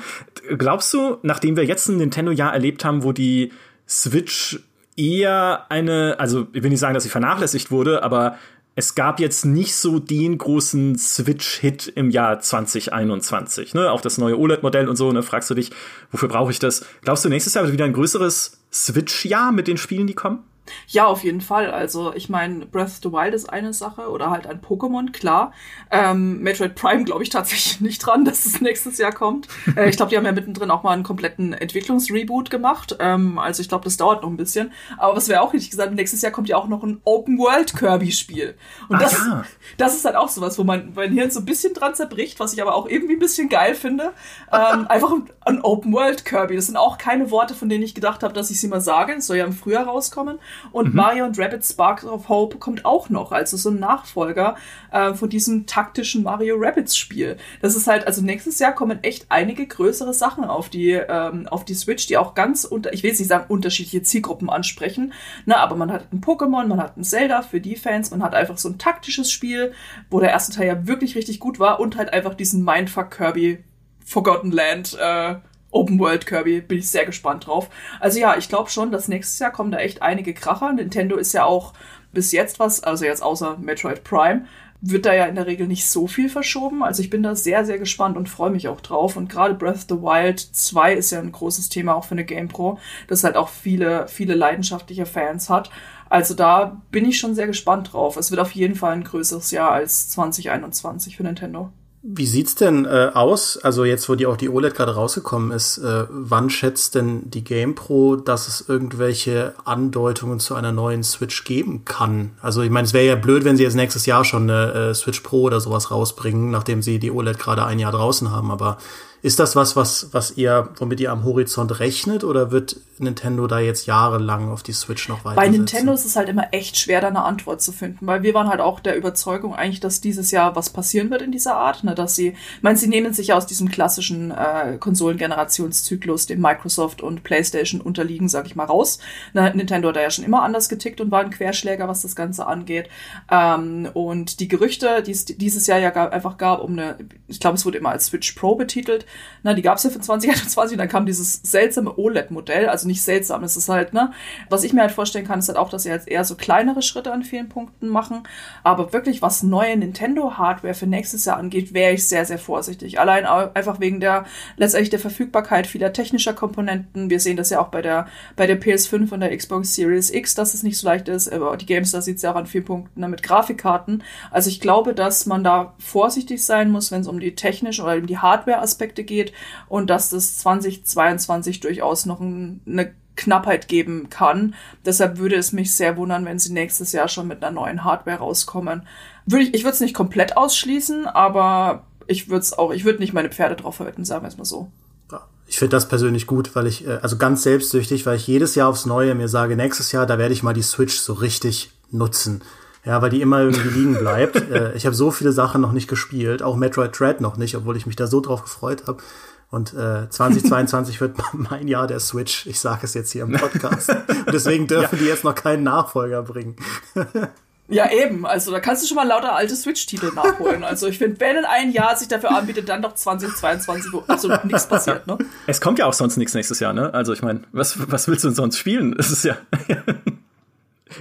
Glaubst du, nachdem wir jetzt ein Nintendo-Jahr erlebt haben, wo die Switch eher eine, also ich will nicht sagen, dass sie vernachlässigt wurde, aber es gab jetzt nicht so den großen Switch-Hit im Jahr 2021. Ne? Auch das neue OLED-Modell und so, ne? fragst du dich, wofür brauche ich das? Glaubst du, nächstes Jahr wird wieder ein größeres Switch-Jahr mit den Spielen, die kommen? Ja, auf jeden Fall. Also ich meine, Breath of the Wild ist eine Sache oder halt ein Pokémon, klar. Ähm, Metroid Prime glaube ich tatsächlich nicht dran, dass es nächstes Jahr kommt. Äh, ich glaube, die haben ja mittendrin auch mal einen kompletten Entwicklungsreboot gemacht. Ähm, also ich glaube, das dauert noch ein bisschen. Aber was wäre auch richtig gesagt, nächstes Jahr kommt ja auch noch ein Open World Kirby Spiel. Und das, ja. das ist halt auch sowas, wo man mein Hirn so ein bisschen dran zerbricht, was ich aber auch irgendwie ein bisschen geil finde. Ähm, einfach ein, ein Open World Kirby. Das sind auch keine Worte, von denen ich gedacht habe, dass ich sie mal sage. Es soll ja im Frühjahr rauskommen. Und mhm. Mario und Rabbit Sparks of Hope kommt auch noch, also so ein Nachfolger äh, von diesem taktischen Mario Rabbits Spiel. Das ist halt, also nächstes Jahr kommen echt einige größere Sachen auf die, ähm, auf die Switch, die auch ganz unter, ich will jetzt nicht sagen, unterschiedliche Zielgruppen ansprechen, ne, aber man hat ein Pokémon, man hat ein Zelda für die Fans, man hat einfach so ein taktisches Spiel, wo der erste Teil ja wirklich richtig gut war und halt einfach diesen Mindfuck Kirby Forgotten Land äh, Open World Kirby. Bin ich sehr gespannt drauf. Also ja, ich glaube schon, dass nächstes Jahr kommen da echt einige Kracher. Nintendo ist ja auch bis jetzt was, also jetzt außer Metroid Prime, wird da ja in der Regel nicht so viel verschoben. Also ich bin da sehr, sehr gespannt und freue mich auch drauf. Und gerade Breath of the Wild 2 ist ja ein großes Thema auch für eine GamePro, das halt auch viele, viele leidenschaftliche Fans hat. Also da bin ich schon sehr gespannt drauf. Es wird auf jeden Fall ein größeres Jahr als 2021 für Nintendo. Wie sieht's denn äh, aus? Also jetzt, wo die auch die OLED gerade rausgekommen ist, äh, wann schätzt denn die GamePro, dass es irgendwelche Andeutungen zu einer neuen Switch geben kann? Also ich meine, es wäre ja blöd, wenn sie jetzt nächstes Jahr schon eine äh, Switch Pro oder sowas rausbringen, nachdem sie die OLED gerade ein Jahr draußen haben. Aber Ist das was, was, was ihr, womit ihr am Horizont rechnet oder wird Nintendo da jetzt jahrelang auf die Switch noch weiter? Bei Nintendo ist es halt immer echt schwer, da eine Antwort zu finden, weil wir waren halt auch der Überzeugung eigentlich, dass dieses Jahr was passieren wird in dieser Art, ne, dass sie, ich meine, sie nehmen sich ja aus diesem klassischen äh, Konsolengenerationszyklus, dem Microsoft und PlayStation unterliegen, sag ich mal, raus. Ne, Nintendo hat da ja schon immer anders getickt und war ein Querschläger, was das Ganze angeht. Ähm, und die Gerüchte, die es dieses Jahr ja gab, einfach gab, um eine, ich glaube, es wurde immer als Switch Pro betitelt, na, die gab es ja für 2021 und dann kam dieses seltsame OLED-Modell, also nicht seltsam, es ist halt, ne, was ich mir halt vorstellen kann, ist halt auch, dass sie jetzt eher so kleinere Schritte an vielen Punkten machen, aber wirklich was neue Nintendo-Hardware für nächstes Jahr angeht, wäre ich sehr, sehr vorsichtig. Allein einfach wegen der, letztendlich der Verfügbarkeit vieler technischer Komponenten. Wir sehen das ja auch bei der, bei der PS5 und der Xbox Series X, dass es nicht so leicht ist, aber die Games, da sieht es ja auch an vielen Punkten ne, mit Grafikkarten. Also ich glaube, dass man da vorsichtig sein muss, wenn es um die technischen oder um die Hardware-Aspekte geht und dass das 2022 durchaus noch ein, eine Knappheit geben kann. Deshalb würde es mich sehr wundern, wenn sie nächstes Jahr schon mit einer neuen Hardware rauskommen. Würde ich ich würde es nicht komplett ausschließen, aber ich würde es auch, ich würde nicht meine Pferde drauf verwetten, sagen wir es mal so. Ich finde das persönlich gut, weil ich, äh, also ganz selbstsüchtig, weil ich jedes Jahr aufs Neue mir sage, nächstes Jahr, da werde ich mal die Switch so richtig nutzen. Ja, weil die immer irgendwie liegen bleibt. Äh, ich habe so viele Sachen noch nicht gespielt, auch Metroid Dread noch nicht, obwohl ich mich da so drauf gefreut habe. Und äh, 2022 wird mein Jahr der Switch. Ich sage es jetzt hier im Podcast. Und deswegen dürfen ja. die jetzt noch keinen Nachfolger bringen. Ja, eben. Also da kannst du schon mal lauter alte Switch-Titel nachholen. Also ich finde, wenn in ein Jahr sich dafür anbietet, dann doch 2022, wo absolut nichts passiert. Ne? Es kommt ja auch sonst nichts nächstes Jahr, ne? Also ich meine, was, was willst du denn sonst spielen? Es ist ja.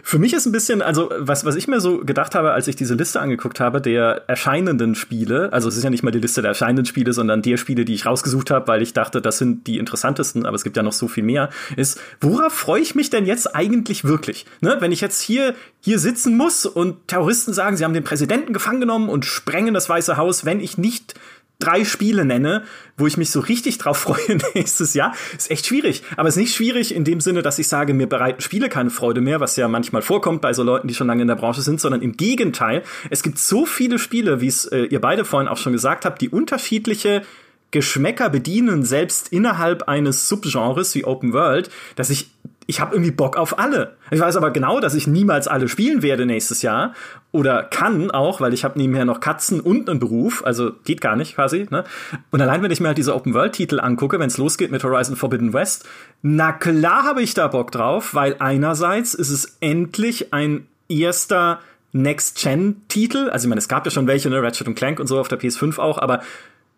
Für mich ist ein bisschen, also was, was ich mir so gedacht habe, als ich diese Liste angeguckt habe, der erscheinenden Spiele, also es ist ja nicht mal die Liste der erscheinenden Spiele, sondern der Spiele, die ich rausgesucht habe, weil ich dachte, das sind die interessantesten, aber es gibt ja noch so viel mehr, ist, worauf freue ich mich denn jetzt eigentlich wirklich? Ne? Wenn ich jetzt hier, hier sitzen muss und Terroristen sagen, sie haben den Präsidenten gefangen genommen und sprengen das Weiße Haus, wenn ich nicht drei Spiele nenne, wo ich mich so richtig drauf freue nächstes Jahr. Ist echt schwierig. Aber es ist nicht schwierig in dem Sinne, dass ich sage, mir bereiten Spiele keine Freude mehr, was ja manchmal vorkommt bei so Leuten, die schon lange in der Branche sind, sondern im Gegenteil. Es gibt so viele Spiele, wie es äh, ihr beide vorhin auch schon gesagt habt, die unterschiedliche Geschmäcker bedienen, selbst innerhalb eines Subgenres wie Open World, dass ich ich habe irgendwie Bock auf alle. Ich weiß aber genau, dass ich niemals alle spielen werde nächstes Jahr oder kann auch, weil ich habe nebenher noch Katzen und einen Beruf, also geht gar nicht quasi. Ne? Und allein wenn ich mir halt diese Open World Titel angucke, wenn es losgeht mit Horizon Forbidden West, na klar habe ich da Bock drauf, weil einerseits ist es endlich ein erster Next-Gen-Titel. Also ich meine, es gab ja schon welche, ne, Ratchet und Clank und so auf der PS5 auch, aber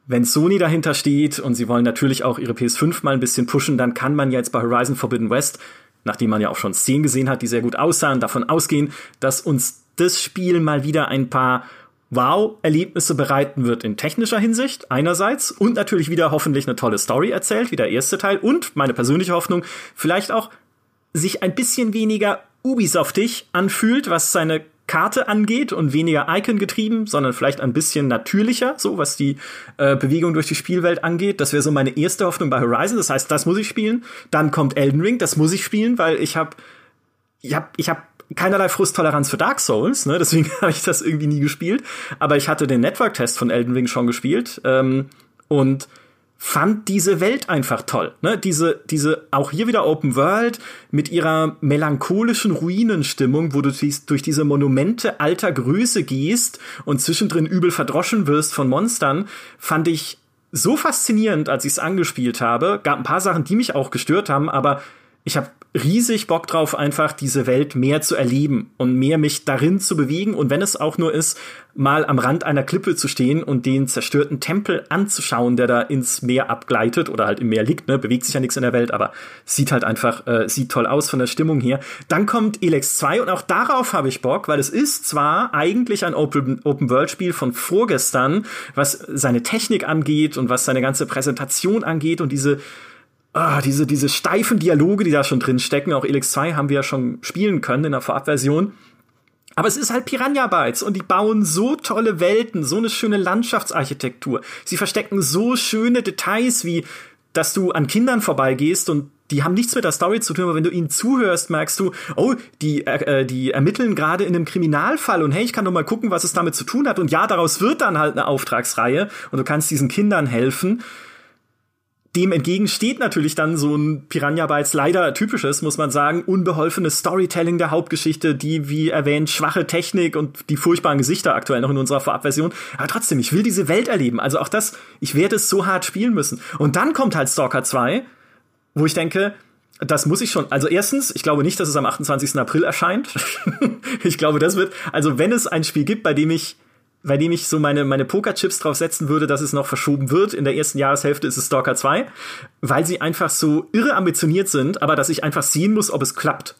wenn Sony dahinter steht und sie wollen natürlich auch ihre PS5 mal ein bisschen pushen, dann kann man jetzt bei Horizon Forbidden West, nachdem man ja auch schon Szenen gesehen hat, die sehr gut aussahen, davon ausgehen, dass uns das Spiel mal wieder ein paar Wow-Erlebnisse bereiten wird in technischer Hinsicht einerseits und natürlich wieder hoffentlich eine tolle Story erzählt, wie der erste Teil und meine persönliche Hoffnung, vielleicht auch sich ein bisschen weniger Ubisoftig anfühlt, was seine Karte angeht und weniger Icon getrieben, sondern vielleicht ein bisschen natürlicher, so was die äh, Bewegung durch die Spielwelt angeht. Das wäre so meine erste Hoffnung bei Horizon. Das heißt, das muss ich spielen. Dann kommt Elden Ring, das muss ich spielen, weil ich habe ich habe ich habe keinerlei Frusttoleranz für Dark Souls, ne? deswegen habe ich das irgendwie nie gespielt. Aber ich hatte den Network-Test von Elden Ring schon gespielt ähm, und fand diese Welt einfach toll. Ne? Diese, diese, auch hier wieder Open World mit ihrer melancholischen Ruinenstimmung, wo du durch diese Monumente alter Größe gehst und zwischendrin übel verdroschen wirst von Monstern, fand ich so faszinierend, als ich es angespielt habe. Gab ein paar Sachen, die mich auch gestört haben, aber ich habe riesig Bock drauf, einfach diese Welt mehr zu erleben und mehr mich darin zu bewegen. Und wenn es auch nur ist, mal am Rand einer Klippe zu stehen und den zerstörten Tempel anzuschauen, der da ins Meer abgleitet oder halt im Meer liegt, ne, bewegt sich ja nichts in der Welt, aber sieht halt einfach, äh, sieht toll aus von der Stimmung her. Dann kommt Elex 2 und auch darauf habe ich Bock, weil es ist zwar eigentlich ein Open-World-Spiel von vorgestern, was seine Technik angeht und was seine ganze Präsentation angeht und diese ah, diese, diese steifen Dialoge, die da schon drin stecken, auch Elix 2 haben wir ja schon spielen können in der Vorabversion. Aber es ist halt Piranha Bytes und die bauen so tolle Welten, so eine schöne Landschaftsarchitektur. Sie verstecken so schöne Details wie, dass du an Kindern vorbeigehst und die haben nichts mit der Story zu tun, aber wenn du ihnen zuhörst, merkst du, oh, die, äh, die ermitteln gerade in einem Kriminalfall und hey, ich kann doch mal gucken, was es damit zu tun hat. Und ja, daraus wird dann halt eine Auftragsreihe und du kannst diesen Kindern helfen dem entgegen steht natürlich dann so ein Piranha Bytes leider typisches, muss man sagen, unbeholfenes Storytelling der Hauptgeschichte, die, wie erwähnt, schwache Technik und die furchtbaren Gesichter aktuell noch in unserer Vorabversion. Aber trotzdem, ich will diese Welt erleben. Also auch das, ich werde es so hart spielen müssen. Und dann kommt halt Stalker 2, wo ich denke, das muss ich schon. Also erstens, ich glaube nicht, dass es am 28. April erscheint. ich glaube, das wird, also wenn es ein Spiel gibt, bei dem ich bei dem ich so meine, meine Pokerchips drauf setzen würde, dass es noch verschoben wird. In der ersten Jahreshälfte ist es Stalker 2, weil sie einfach so irre ambitioniert sind, aber dass ich einfach sehen muss, ob es klappt.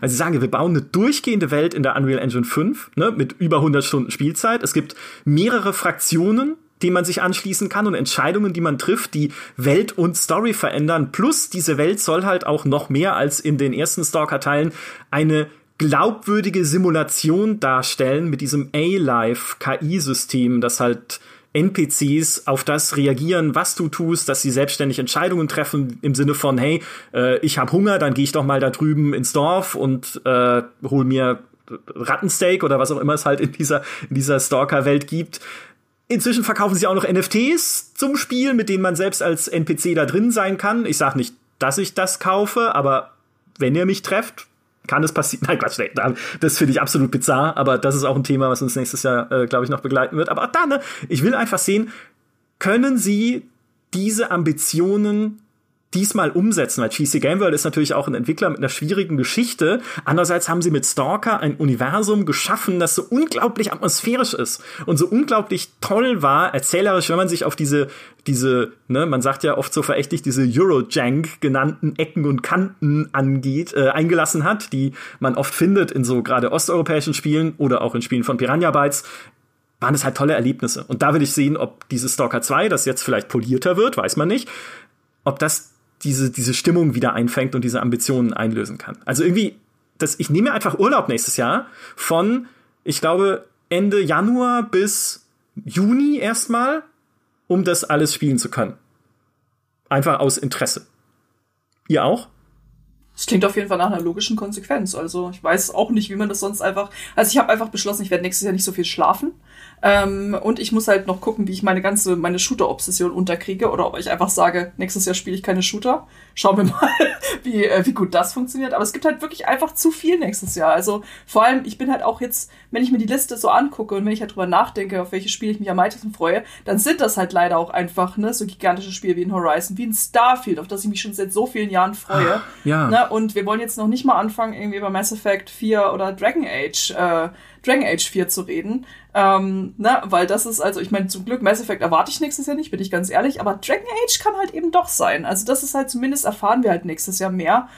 Also sie sagen, wir bauen eine durchgehende Welt in der Unreal Engine 5, ne, mit über 100 Stunden Spielzeit. Es gibt mehrere Fraktionen, die man sich anschließen kann und Entscheidungen, die man trifft, die Welt und Story verändern. Plus diese Welt soll halt auch noch mehr als in den ersten Stalker-Teilen eine glaubwürdige Simulation darstellen mit diesem A-Life KI-System, das halt NPCs auf das reagieren, was du tust, dass sie selbstständig Entscheidungen treffen im Sinne von, hey, äh, ich habe Hunger, dann gehe ich doch mal da drüben ins Dorf und äh, hol mir Rattensteak oder was auch immer es halt in dieser, in dieser Stalker-Welt gibt. Inzwischen verkaufen sie auch noch NFTs zum Spiel, mit denen man selbst als NPC da drin sein kann. Ich sag nicht, dass ich das kaufe, aber wenn ihr mich trefft, kann es passieren? Nein, Quatsch, nee, das finde ich absolut bizarr, aber das ist auch ein Thema, was uns nächstes Jahr, äh, glaube ich, noch begleiten wird. Aber da, ne, ich will einfach sehen, können sie diese Ambitionen diesmal umsetzen, weil GC Game World ist natürlich auch ein Entwickler mit einer schwierigen Geschichte. Andererseits haben sie mit Stalker ein Universum geschaffen, das so unglaublich atmosphärisch ist und so unglaublich toll war, erzählerisch, wenn man sich auf diese, diese, ne, man sagt ja oft so verächtlich, diese Eurojank genannten Ecken und Kanten angeht, äh, eingelassen hat, die man oft findet in so gerade osteuropäischen Spielen oder auch in Spielen von Piranha Bytes waren es halt tolle Erlebnisse. Und da will ich sehen, ob dieses Stalker 2, das jetzt vielleicht polierter wird, weiß man nicht, ob das diese, diese Stimmung wieder einfängt und diese Ambitionen einlösen kann. Also irgendwie, das, ich nehme einfach Urlaub nächstes Jahr von, ich glaube, Ende Januar bis Juni erstmal, um das alles spielen zu können. Einfach aus Interesse. Ihr auch? Das klingt auf jeden Fall nach einer logischen Konsequenz. Also ich weiß auch nicht, wie man das sonst einfach. Also ich habe einfach beschlossen, ich werde nächstes Jahr nicht so viel schlafen. Ähm, und ich muss halt noch gucken, wie ich meine ganze, meine Shooter-Obsession unterkriege oder ob ich einfach sage, nächstes Jahr spiele ich keine Shooter. Schauen wir mal, wie, äh, wie gut das funktioniert. Aber es gibt halt wirklich einfach zu viel nächstes Jahr. Also vor allem, ich bin halt auch jetzt, wenn ich mir die Liste so angucke und wenn ich halt drüber nachdenke, auf welche Spiele ich mich am meisten freue, dann sind das halt leider auch einfach, ne, so gigantische Spiele wie in Horizon, wie in Starfield, auf das ich mich schon seit so vielen Jahren freue. Ah, ja. Ne? Und wir wollen jetzt noch nicht mal anfangen, irgendwie über Mass Effect 4 oder Dragon Age, äh, Dragon Age 4 zu reden. Ähm, ne, weil das ist, also ich meine, zum Glück Mass Effect erwarte ich nächstes Jahr nicht, bin ich ganz ehrlich, aber Dragon Age kann halt eben doch sein. Also das ist halt zumindest erfahren wir halt nächstes Jahr mehr.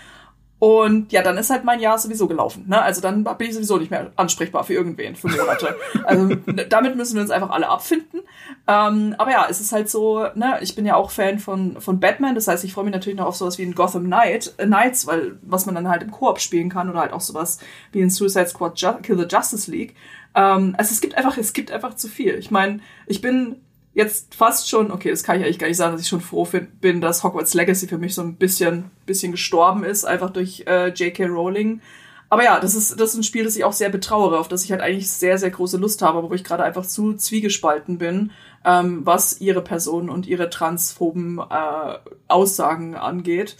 Und ja, dann ist halt mein Jahr sowieso gelaufen. Ne? Also dann bin ich sowieso nicht mehr ansprechbar für irgendwen für Monate. also damit müssen wir uns einfach alle abfinden. Ähm, aber ja, es ist halt so, ne, ich bin ja auch Fan von, von Batman, das heißt, ich freue mich natürlich noch auf sowas wie in Gotham Knight, äh, Knights, weil was man dann halt im Koop spielen kann oder halt auch sowas wie in Suicide Squad Ju Kill the Justice League. Ähm, also es gibt einfach, es gibt einfach zu viel. Ich meine, ich bin jetzt fast schon, okay, das kann ich eigentlich gar nicht sagen, dass ich schon froh bin, dass Hogwarts Legacy für mich so ein bisschen, bisschen gestorben ist, einfach durch äh, J.K. Rowling. Aber ja, das ist, das ist ein Spiel, das ich auch sehr betrauere, auf das ich halt eigentlich sehr, sehr große Lust habe, wo ich gerade einfach zu zwiegespalten bin, ähm, was ihre Person und ihre transphoben äh, Aussagen angeht.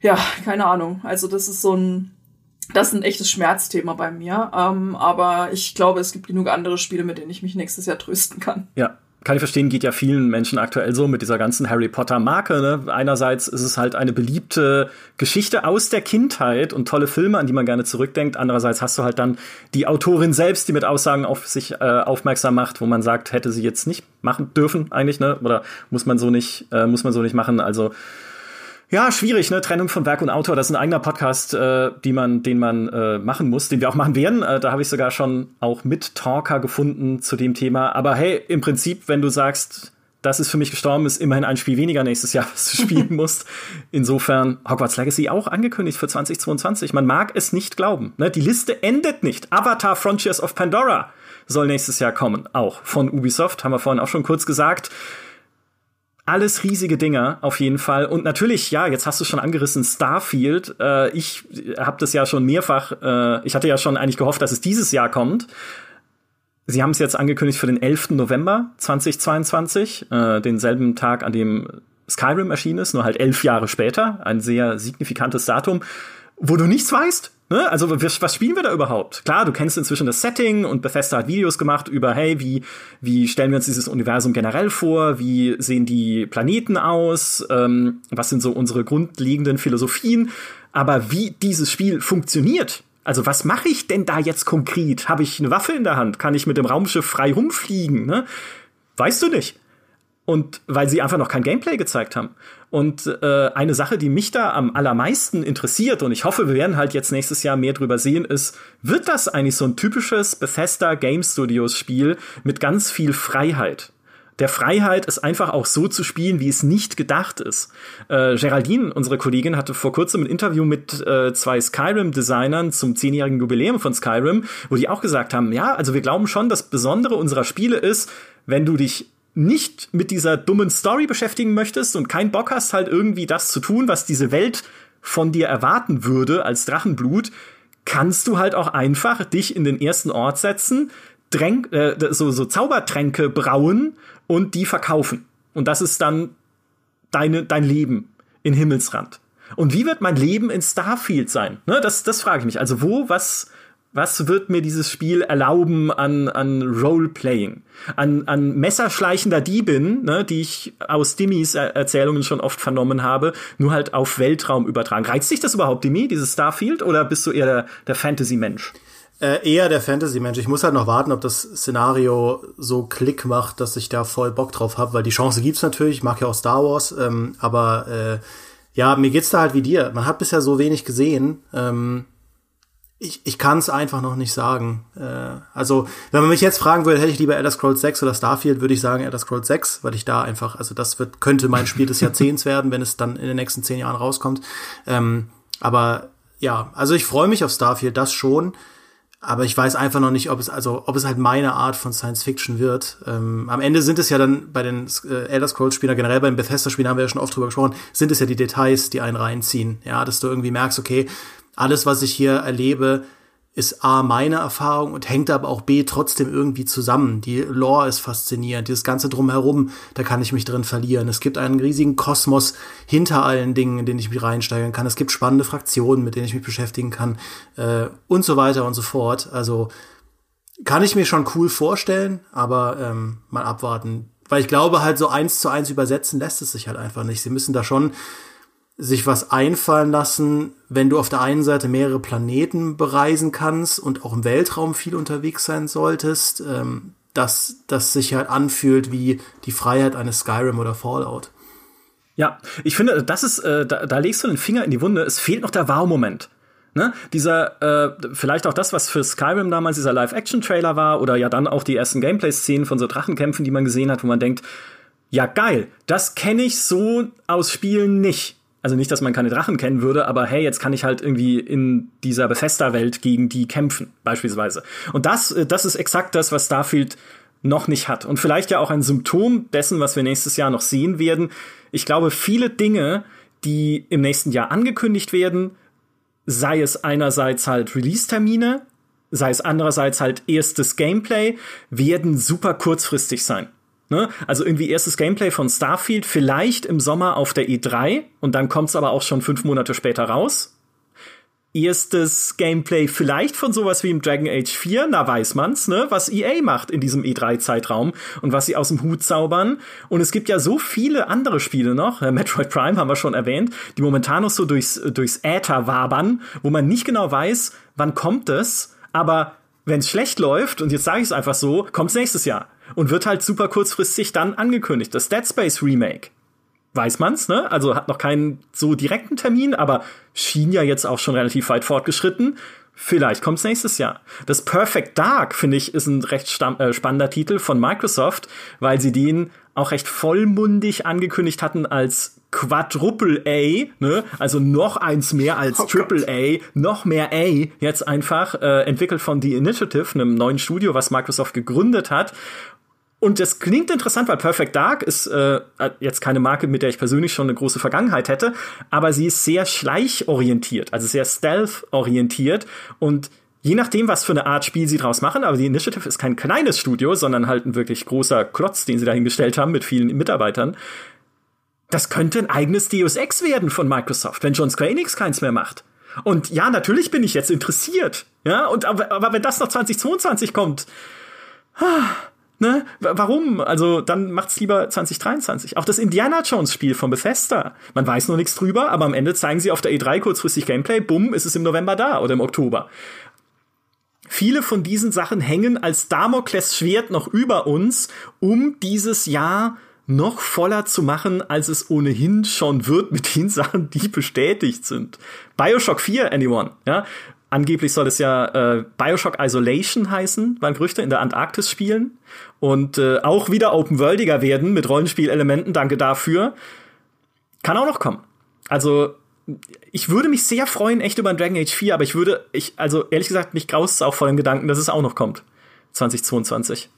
Ja, keine Ahnung. Also das ist so ein, das ist ein echtes Schmerzthema bei mir. Ähm, aber ich glaube, es gibt genug andere Spiele, mit denen ich mich nächstes Jahr trösten kann. Ja, kann ich verstehen, geht ja vielen Menschen aktuell so mit dieser ganzen Harry Potter Marke. Ne? Einerseits ist es halt eine beliebte Geschichte aus der Kindheit und tolle Filme, an die man gerne zurückdenkt. Andererseits hast du halt dann die Autorin selbst, die mit Aussagen auf sich äh, aufmerksam macht, wo man sagt, hätte sie jetzt nicht machen dürfen eigentlich, ne? Oder muss man so nicht, äh, muss man so nicht machen. Also ja, schwierig, ne? Trennung von Werk und Autor, das ist ein eigener Podcast, äh, die man, den man äh, machen muss, den wir auch machen werden. Äh, da habe ich sogar schon auch mit Talker gefunden zu dem Thema. Aber hey, im Prinzip, wenn du sagst, das ist für mich gestorben, ist immerhin ein Spiel weniger nächstes Jahr, was du spielen musst. Insofern Hogwarts Legacy auch angekündigt für 2022. Man mag es nicht glauben. Ne? Die Liste endet nicht. Avatar Frontiers of Pandora soll nächstes Jahr kommen, auch von Ubisoft, haben wir vorhin auch schon kurz gesagt alles riesige Dinger auf jeden Fall. Und natürlich, ja, jetzt hast du schon angerissen, Starfield. Äh, ich habe das ja schon mehrfach, äh, ich hatte ja schon eigentlich gehofft, dass es dieses Jahr kommt. Sie haben es jetzt angekündigt für den 11. November 2022, äh, denselben Tag, an dem Skyrim erschienen ist, nur halt elf Jahre später, ein sehr signifikantes Datum, wo du nichts weißt. Ne? Also was spielen wir da überhaupt? Klar, du kennst inzwischen das Setting und Bethesda hat Videos gemacht über, hey, wie, wie stellen wir uns dieses Universum generell vor? Wie sehen die Planeten aus? Ähm, was sind so unsere grundlegenden Philosophien? Aber wie dieses Spiel funktioniert, also was mache ich denn da jetzt konkret? Habe ich eine Waffe in der Hand? Kann ich mit dem Raumschiff frei rumfliegen? Ne? Weißt du nicht. Und weil sie einfach noch kein Gameplay gezeigt haben. Und äh, eine Sache, die mich da am allermeisten interessiert, und ich hoffe, wir werden halt jetzt nächstes Jahr mehr drüber sehen, ist, wird das eigentlich so ein typisches Bethesda Game Studios Spiel mit ganz viel Freiheit? der Freiheit, es einfach auch so zu spielen, wie es nicht gedacht ist. Äh, Geraldine, unsere Kollegin, hatte vor kurzem ein Interview mit äh, zwei Skyrim-Designern zum zehnjährigen Jubiläum von Skyrim, wo die auch gesagt haben, ja, also wir glauben schon, das Besondere unserer Spiele ist, wenn du dich nicht mit dieser dummen Story beschäftigen möchtest und keinen Bock hast, halt irgendwie das zu tun, was diese Welt von dir erwarten würde als Drachenblut, kannst du halt auch einfach dich in den ersten Ort setzen, Tränk, äh, so, so Zaubertränke brauen und die verkaufen. Und das ist dann deine, dein Leben in Himmelsrand. Und wie wird mein Leben in Starfield sein? Ne, das, das frage ich mich. Also wo, was, was wird mir dieses Spiel erlauben an, an Roleplaying? An, an messerschleichender Diebin, ne, die ich aus Dimmys Erzählungen schon oft vernommen habe, nur halt auf Weltraum übertragen. Reizt dich das überhaupt, Dimmy, dieses Starfield, oder bist du eher der, der Fantasy-Mensch? Äh, eher der Fantasy-Mensch. Ich muss halt noch warten, ob das Szenario so Klick macht, dass ich da voll Bock drauf habe, weil die Chance gibt's natürlich. Ich mag ja auch Star Wars, ähm, aber äh, ja, mir geht's da halt wie dir. Man hat bisher so wenig gesehen. Ähm, ich, ich kann es einfach noch nicht sagen. Äh, also, wenn man mich jetzt fragen würde, hätte ich lieber Elder Scrolls 6 oder Starfield, würde ich sagen Elder Scrolls 6, weil ich da einfach, also das wird, könnte mein Spiel des Jahrzehnts werden, wenn es dann in den nächsten zehn Jahren rauskommt. Ähm, aber ja, also ich freue mich auf Starfield, das schon. Aber ich weiß einfach noch nicht, ob es also, ob es halt meine Art von Science Fiction wird. Ähm, am Ende sind es ja dann bei den äh, Elder Scrolls Spielern, generell beim Bethesda Spielen haben wir ja schon oft drüber gesprochen, sind es ja die Details, die einen reinziehen. Ja, dass du irgendwie merkst, okay, alles, was ich hier erlebe, ist A, meine Erfahrung und hängt aber auch B, trotzdem irgendwie zusammen. Die Lore ist faszinierend, dieses ganze Drumherum, da kann ich mich drin verlieren. Es gibt einen riesigen Kosmos hinter allen Dingen, in den ich mich reinsteigern kann. Es gibt spannende Fraktionen, mit denen ich mich beschäftigen kann äh, und so weiter und so fort. Also kann ich mir schon cool vorstellen, aber ähm, mal abwarten. Weil ich glaube, halt so eins zu eins übersetzen lässt es sich halt einfach nicht. Sie müssen da schon sich was einfallen lassen, wenn du auf der einen Seite mehrere Planeten bereisen kannst und auch im Weltraum viel unterwegs sein solltest, ähm, dass das sich halt anfühlt wie die Freiheit eines Skyrim oder Fallout. Ja, ich finde, das ist, äh, da, da legst du den Finger in die Wunde. Es fehlt noch der Wow-Moment. Ne? Dieser, äh, vielleicht auch das, was für Skyrim damals dieser Live-Action-Trailer war, oder ja dann auch die ersten Gameplay-Szenen von so Drachenkämpfen, die man gesehen hat, wo man denkt, ja geil, das kenne ich so aus Spielen nicht. Also nicht, dass man keine Drachen kennen würde, aber hey, jetzt kann ich halt irgendwie in dieser Bethesda-Welt gegen die kämpfen, beispielsweise. Und das, äh, das ist exakt das, was Starfield noch nicht hat. Und vielleicht ja auch ein Symptom dessen, was wir nächstes Jahr noch sehen werden. Ich glaube, viele Dinge, die im nächsten Jahr angekündigt werden, sei es einerseits halt Release-Termine, sei es andererseits halt erstes Gameplay, werden super kurzfristig sein. Ne? Also irgendwie erstes Gameplay von Starfield, vielleicht im Sommer auf der E3 und dann kommt's aber auch schon fünf Monate später raus. Erstes Gameplay vielleicht von sowas wie im Dragon Age 4, na weiß man's, ne, was EA macht in diesem E3-Zeitraum und was sie aus dem Hut zaubern. Und es gibt ja so viele andere Spiele noch, Metroid Prime haben wir schon erwähnt, die momentan noch so durchs, durchs Äther wabern, wo man nicht genau weiß, wann kommt es, aber wenn es schlecht läuft, und jetzt sage ich es einfach so, kommt's nächstes Jahr und wird halt super kurzfristig dann angekündigt. Das Dead Space Remake. Weiß man's, ne? Also hat noch keinen so direkten Termin, aber schien ja jetzt auch schon relativ weit fortgeschritten. Vielleicht kommt's nächstes Jahr. Das Perfect Dark, finde ich, ist ein recht äh, spannender Titel von Microsoft, weil sie den auch recht vollmundig angekündigt hatten als Quadruple A, ne? Also noch eins mehr als oh Triple A, noch mehr A, jetzt einfach äh, entwickelt von The Initiative, einem neuen Studio, was Microsoft gegründet hat und das klingt interessant, weil Perfect Dark ist äh, jetzt keine Marke, mit der ich persönlich schon eine große Vergangenheit hätte, aber sie ist sehr schleichorientiert, also sehr stealth-orientiert und je nachdem, was für eine Art Spiel sie draus machen, aber die Initiative ist kein kleines Studio, sondern halt ein wirklich großer Klotz, den sie dahingestellt haben mit vielen Mitarbeitern, das könnte ein eigenes Deus Ex werden von Microsoft, wenn John Square Enix keins mehr macht. Und ja, natürlich bin ich jetzt interessiert. Ja, und aber, aber wenn das noch 2022 kommt, ah, ne, warum? Also dann macht's lieber 2023. Auch das Indiana Jones Spiel von Bethesda. Man weiß noch nichts drüber, aber am Ende zeigen sie auf der E3 kurzfristig Gameplay, bumm, ist es im November da oder im Oktober. Viele von diesen Sachen hängen als Damoklesschwert noch über uns, um dieses Jahr noch voller zu machen, als es ohnehin schon wird mit den Sachen, die bestätigt sind. Bioshock 4, anyone, ja. Angeblich soll es ja äh, Bioshock Isolation heißen, waren Gerüchte, in der Antarktis spielen. Und äh, auch wieder open-worldiger werden mit Rollenspielelementen, danke dafür. Kann auch noch kommen. Also, ich würde mich sehr freuen, echt über ein Dragon Age 4, aber ich würde, ich, also ehrlich gesagt, mich graust auch vor dem Gedanken, dass es auch noch kommt. 2022.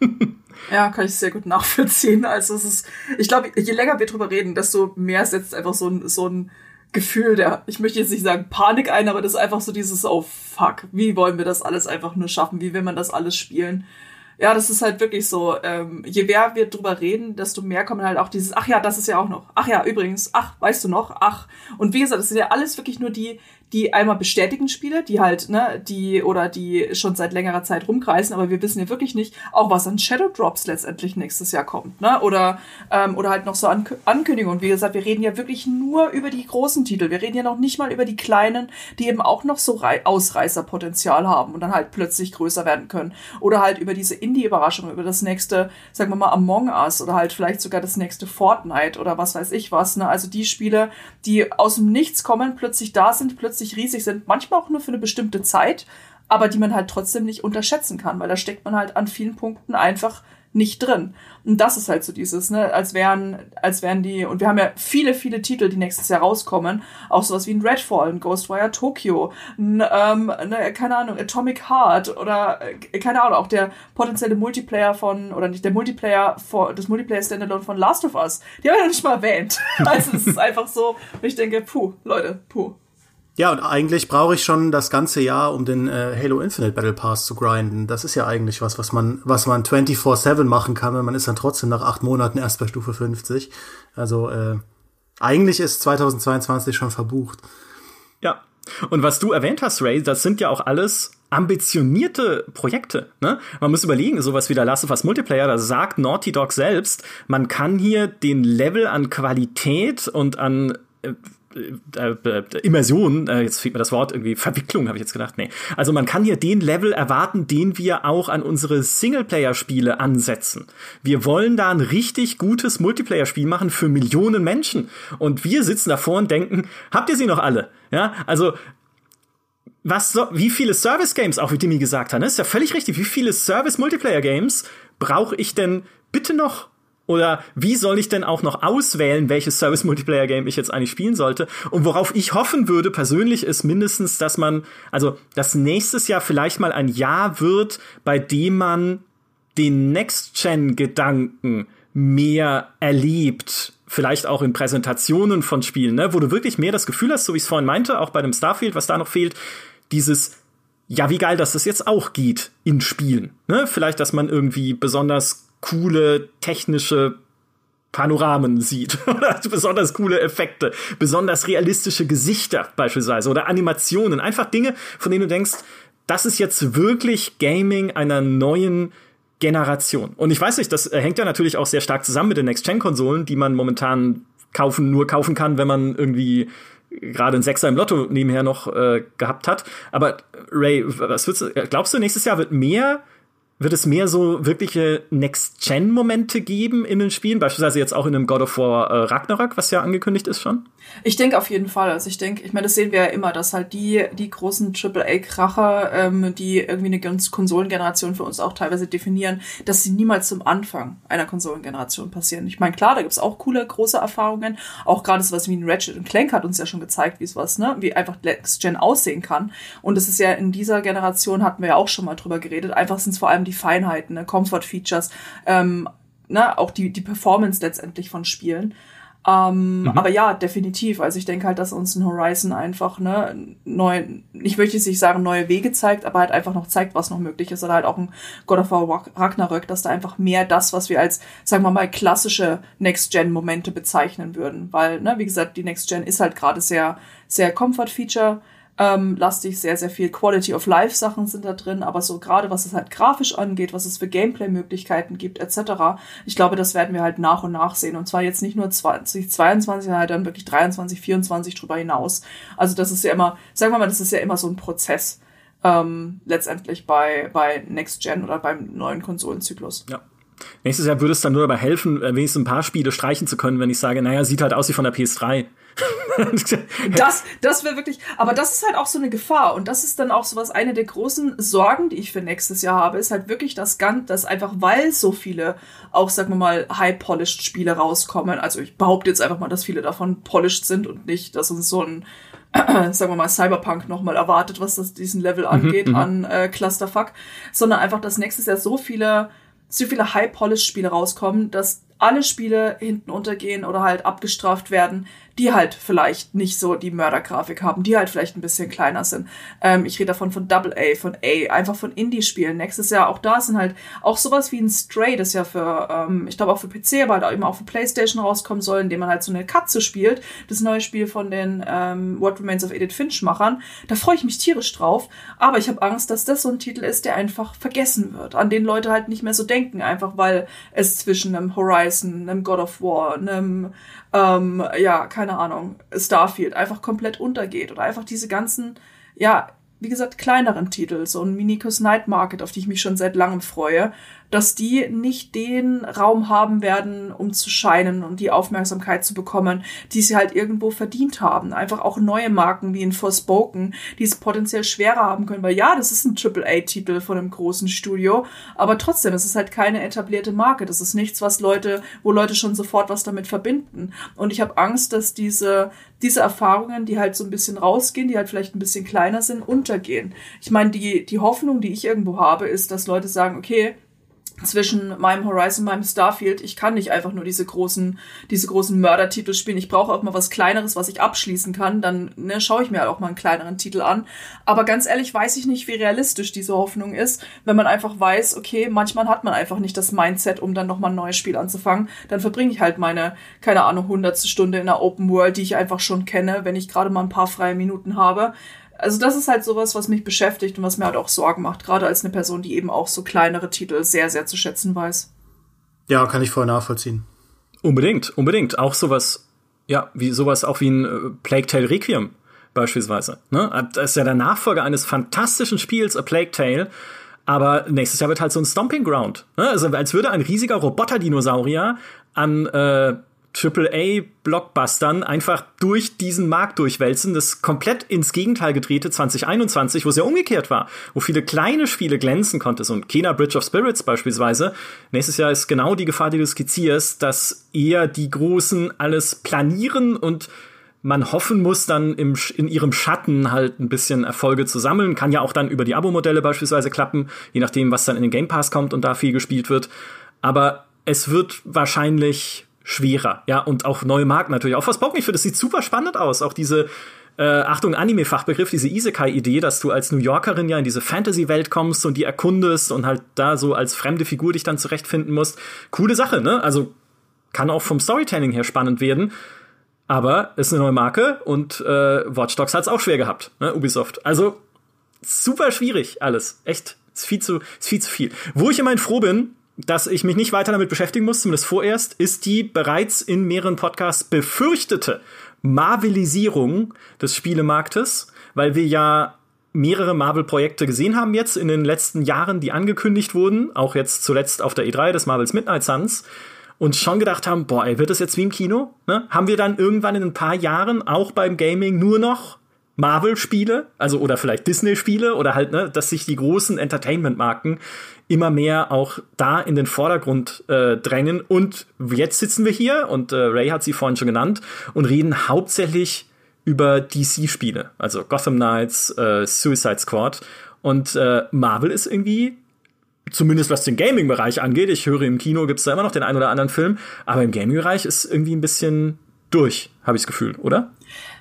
Ja, kann ich sehr gut nachvollziehen. Also es ist, ich glaube, je länger wir drüber reden, desto mehr setzt einfach so ein, so ein Gefühl der, ich möchte jetzt nicht sagen Panik ein, aber das ist einfach so dieses, oh fuck, wie wollen wir das alles einfach nur schaffen? Wie will man das alles spielen? Ja, das ist halt wirklich so, ähm, je mehr wir drüber reden, desto mehr kommen halt auch dieses, ach ja, das ist ja auch noch, ach ja, übrigens, ach, weißt du noch, ach. Und wie gesagt, das sind ja alles wirklich nur die, die einmal bestätigen Spiele, die halt, ne, die oder die schon seit längerer Zeit rumkreisen, aber wir wissen ja wirklich nicht, auch was an Shadow Drops letztendlich nächstes Jahr kommt, ne? Oder, ähm, oder halt noch so An Ankündigungen. Wie gesagt, wir reden ja wirklich nur über die großen Titel. Wir reden ja noch nicht mal über die kleinen, die eben auch noch so Re Ausreißerpotenzial haben und dann halt plötzlich größer werden können. Oder halt über diese Indie-Überraschung, über das nächste, sagen wir mal, Among Us oder halt vielleicht sogar das nächste Fortnite oder was weiß ich was, ne? Also die Spiele, die aus dem Nichts kommen, plötzlich da sind, plötzlich plötzlich riesig sind, manchmal auch nur für eine bestimmte Zeit, aber die man halt trotzdem nicht unterschätzen kann, weil da steckt man halt an vielen Punkten einfach nicht drin. Und das ist halt so dieses, ne, als wären, als wären die, und wir haben ja viele, viele Titel, die nächstes Jahr rauskommen, auch sowas wie ein Redfall, ein Ghostwire Tokyo, ein, ähm, ne, keine Ahnung, Atomic Heart oder, äh, keine Ahnung, auch der potenzielle Multiplayer von, oder nicht der Multiplayer, von, das Multiplayer Standalone von Last of Us, die haben wir ja nicht mal erwähnt. also es ist einfach so, ich denke, puh, Leute, puh. Ja, und eigentlich brauche ich schon das ganze Jahr, um den äh, Halo Infinite Battle Pass zu grinden. Das ist ja eigentlich was, was man, was man 24-7 machen kann, weil man ist dann trotzdem nach acht Monaten erst bei Stufe 50. Also äh, eigentlich ist 2022 schon verbucht. Ja. Und was du erwähnt hast, Ray, das sind ja auch alles ambitionierte Projekte. Ne? Man muss überlegen, sowas wie der Last of Us Multiplayer, da sagt Naughty Dog selbst, man kann hier den Level an Qualität und an äh, Immersion, äh, jetzt fehlt mir das Wort, irgendwie Verwicklung, habe ich jetzt gedacht. Nee. Also man kann hier den Level erwarten, den wir auch an unsere Singleplayer-Spiele ansetzen. Wir wollen da ein richtig gutes Multiplayer-Spiel machen für Millionen Menschen. Und wir sitzen davor und denken, habt ihr sie noch alle? Ja, also was so, wie viele Service Games, auch wie Dimi gesagt hat, ne? ist ja völlig richtig. Wie viele Service Multiplayer Games brauche ich denn bitte noch oder wie soll ich denn auch noch auswählen, welches Service Multiplayer Game ich jetzt eigentlich spielen sollte? Und worauf ich hoffen würde persönlich ist mindestens, dass man, also dass nächstes Jahr vielleicht mal ein Jahr wird, bei dem man den Next-Gen-Gedanken mehr erlebt, vielleicht auch in Präsentationen von Spielen, ne, wo du wirklich mehr das Gefühl hast, so wie ich es vorhin meinte, auch bei dem Starfield, was da noch fehlt, dieses ja, wie geil, dass das jetzt auch geht in Spielen. Ne? Vielleicht, dass man irgendwie besonders coole technische Panoramen sieht oder besonders coole Effekte, besonders realistische Gesichter beispielsweise oder Animationen, einfach Dinge, von denen du denkst, das ist jetzt wirklich Gaming einer neuen Generation. Und ich weiß nicht, das hängt ja natürlich auch sehr stark zusammen mit den Next-Gen-Konsolen, die man momentan kaufen, nur kaufen kann, wenn man irgendwie gerade ein Sechser im Lotto nebenher noch äh, gehabt hat. Aber Ray, was du, glaubst du, nächstes Jahr wird mehr wird es mehr so wirkliche Next-Gen-Momente geben in den Spielen? Beispielsweise jetzt auch in einem God of War äh, Ragnarok, was ja angekündigt ist schon? Ich denke auf jeden Fall. Also ich denke, ich meine, das sehen wir ja immer, dass halt die, die großen AAA-Kracher, ähm, die irgendwie eine ganze Konsolengeneration für uns auch teilweise definieren, dass sie niemals zum Anfang einer Konsolengeneration passieren. Ich meine, klar, da gibt's auch coole, große Erfahrungen. Auch gerade sowas wie ein Ratchet Clank hat uns ja schon gezeigt, wie es was, ne, wie einfach Next-Gen aussehen kann. Und es ist ja in dieser Generation, hatten wir ja auch schon mal drüber geredet, einfach sind es vor allem die Feinheiten, ne, Comfort-Features, ähm, ne, auch die, die Performance letztendlich von Spielen. Ähm, mhm. Aber ja, definitiv. Also ich denke halt, dass uns ein Horizon einfach ne, neu, ich möchte nicht sagen neue Wege zeigt, aber halt einfach noch zeigt, was noch möglich ist. Oder halt auch ein God of War Ragnarök, dass da einfach mehr das, was wir als, sagen wir mal, klassische Next-Gen-Momente bezeichnen würden. Weil, ne, wie gesagt, die Next-Gen ist halt gerade sehr, sehr Comfort-Feature ähm, lastig, sehr, sehr viel Quality of Life Sachen sind da drin, aber so gerade was es halt grafisch angeht, was es für Gameplay-Möglichkeiten gibt, etc., ich glaube, das werden wir halt nach und nach sehen. Und zwar jetzt nicht nur 2022, sondern halt dann wirklich 23, 24 drüber hinaus. Also das ist ja immer, sagen wir mal, das ist ja immer so ein Prozess. Ähm, letztendlich bei, bei Next Gen oder beim neuen Konsolenzyklus. Ja. Nächstes Jahr würde es dann nur dabei helfen, äh, wenigstens ein paar Spiele streichen zu können, wenn ich sage, naja, sieht halt aus wie von der PS3. das, das wäre wirklich, aber das ist halt auch so eine Gefahr und das ist dann auch so was, eine der großen Sorgen, die ich für nächstes Jahr habe, ist halt wirklich das Ganze, dass einfach, weil so viele auch, sagen wir mal, high-polished Spiele rauskommen, also ich behaupte jetzt einfach mal, dass viele davon polished sind und nicht, dass uns so ein, sagen wir mal, Cyberpunk nochmal erwartet, was das diesen Level mhm, angeht mhm, an äh, Clusterfuck, sondern einfach, dass nächstes Jahr so viele so viele high-polished Spiele rauskommen, dass alle Spiele hinten untergehen oder halt abgestraft werden, die halt vielleicht nicht so die Mördergrafik haben, die halt vielleicht ein bisschen kleiner sind. Ähm, ich rede davon von Double A, von A, einfach von Indie-Spielen. Nächstes Jahr auch da sind halt auch sowas wie ein Stray, das ja für, ähm, ich glaube auch für PC, aber halt immer auch für Playstation rauskommen soll, indem man halt so eine Katze spielt. Das neue Spiel von den ähm, What Remains of Edith Finch-Machern. Da freue ich mich tierisch drauf, aber ich habe Angst, dass das so ein Titel ist, der einfach vergessen wird, an den Leute halt nicht mehr so denken, einfach weil es zwischen einem Horizon, einem God of War, einem ähm, ja, keine Ahnung, Starfield einfach komplett untergeht oder einfach diese ganzen, ja, wie gesagt, kleineren Titel, so ein Minikos Night Market, auf die ich mich schon seit langem freue, dass die nicht den Raum haben werden, um zu scheinen und die Aufmerksamkeit zu bekommen, die sie halt irgendwo verdient haben. Einfach auch neue Marken wie in Forspoken, die es potenziell schwerer haben können, weil ja, das ist ein AAA-Titel von einem großen Studio, aber trotzdem, es ist halt keine etablierte Marke. Das ist nichts, was Leute, wo Leute schon sofort was damit verbinden. Und ich habe Angst, dass diese, diese Erfahrungen, die halt so ein bisschen rausgehen, die halt vielleicht ein bisschen kleiner sind, untergehen. Ich meine, die, die Hoffnung, die ich irgendwo habe, ist, dass Leute sagen, okay, zwischen meinem Horizon meinem Starfield. Ich kann nicht einfach nur diese großen, diese großen Mördertitel spielen. Ich brauche auch mal was Kleineres, was ich abschließen kann. Dann ne, schaue ich mir halt auch mal einen kleineren Titel an. Aber ganz ehrlich weiß ich nicht, wie realistisch diese Hoffnung ist, wenn man einfach weiß, okay, manchmal hat man einfach nicht das Mindset, um dann nochmal ein neues Spiel anzufangen. Dann verbringe ich halt meine, keine Ahnung, hundertste Stunde in einer Open World, die ich einfach schon kenne, wenn ich gerade mal ein paar freie Minuten habe also das ist halt sowas, was mich beschäftigt und was mir halt auch Sorgen macht, gerade als eine Person, die eben auch so kleinere Titel sehr, sehr zu schätzen weiß. Ja, kann ich voll nachvollziehen. Unbedingt, unbedingt. Auch sowas, ja, wie sowas auch wie ein äh, Plague Tale Requiem beispielsweise. Ne? Das ist ja der Nachfolger eines fantastischen Spiels, A Plague Tale. Aber nächstes Jahr wird halt so ein Stomping Ground. Ne? Also als würde ein riesiger Roboter-Dinosaurier an äh, AAA-Blockbustern einfach durch diesen Markt durchwälzen. Das komplett ins Gegenteil gedrehte 2021, wo es ja umgekehrt war, wo viele kleine Spiele glänzen konnte, so ein Kena Bridge of Spirits beispielsweise. Nächstes Jahr ist genau die Gefahr, die du skizzierst, dass eher die Großen alles planieren und man hoffen muss, dann im, in ihrem Schatten halt ein bisschen Erfolge zu sammeln. Kann ja auch dann über die Abo-Modelle beispielsweise klappen, je nachdem, was dann in den Game Pass kommt und da viel gespielt wird. Aber es wird wahrscheinlich schwerer. Ja, und auch neue Marken natürlich. Auch Forspoken, ich finde, das sieht super spannend aus. Auch diese, äh, Achtung, Anime-Fachbegriff, diese Isekai-Idee, dass du als New Yorkerin ja in diese Fantasy-Welt kommst und die erkundest und halt da so als fremde Figur dich dann zurechtfinden musst. Coole Sache, ne? Also kann auch vom Storytelling her spannend werden. Aber ist eine neue Marke und äh, Watch Dogs hat es auch schwer gehabt, ne? Ubisoft. Also super schwierig alles. Echt. Ist viel zu, ist viel zu viel. Wo ich immerhin froh bin, dass ich mich nicht weiter damit beschäftigen muss, zumindest vorerst, ist die bereits in mehreren Podcasts befürchtete Marvelisierung des Spielemarktes, weil wir ja mehrere Marvel-Projekte gesehen haben jetzt in den letzten Jahren, die angekündigt wurden, auch jetzt zuletzt auf der E3 des Marvels Midnight Suns, und schon gedacht haben, boah, ey, wird das jetzt wie im Kino? Ne? Haben wir dann irgendwann in ein paar Jahren auch beim Gaming nur noch Marvel-Spiele, also oder vielleicht Disney-Spiele oder halt, ne, dass sich die großen Entertainment-Marken immer mehr auch da in den Vordergrund äh, drängen. Und jetzt sitzen wir hier, und äh, Ray hat sie vorhin schon genannt, und reden hauptsächlich über DC-Spiele, also Gotham Knights, äh, Suicide Squad. Und äh, Marvel ist irgendwie, zumindest was den Gaming-Bereich angeht, ich höre im Kino gibt's da immer noch den einen oder anderen Film, aber im Gaming-Bereich ist irgendwie ein bisschen durch, habe ich das Gefühl, oder?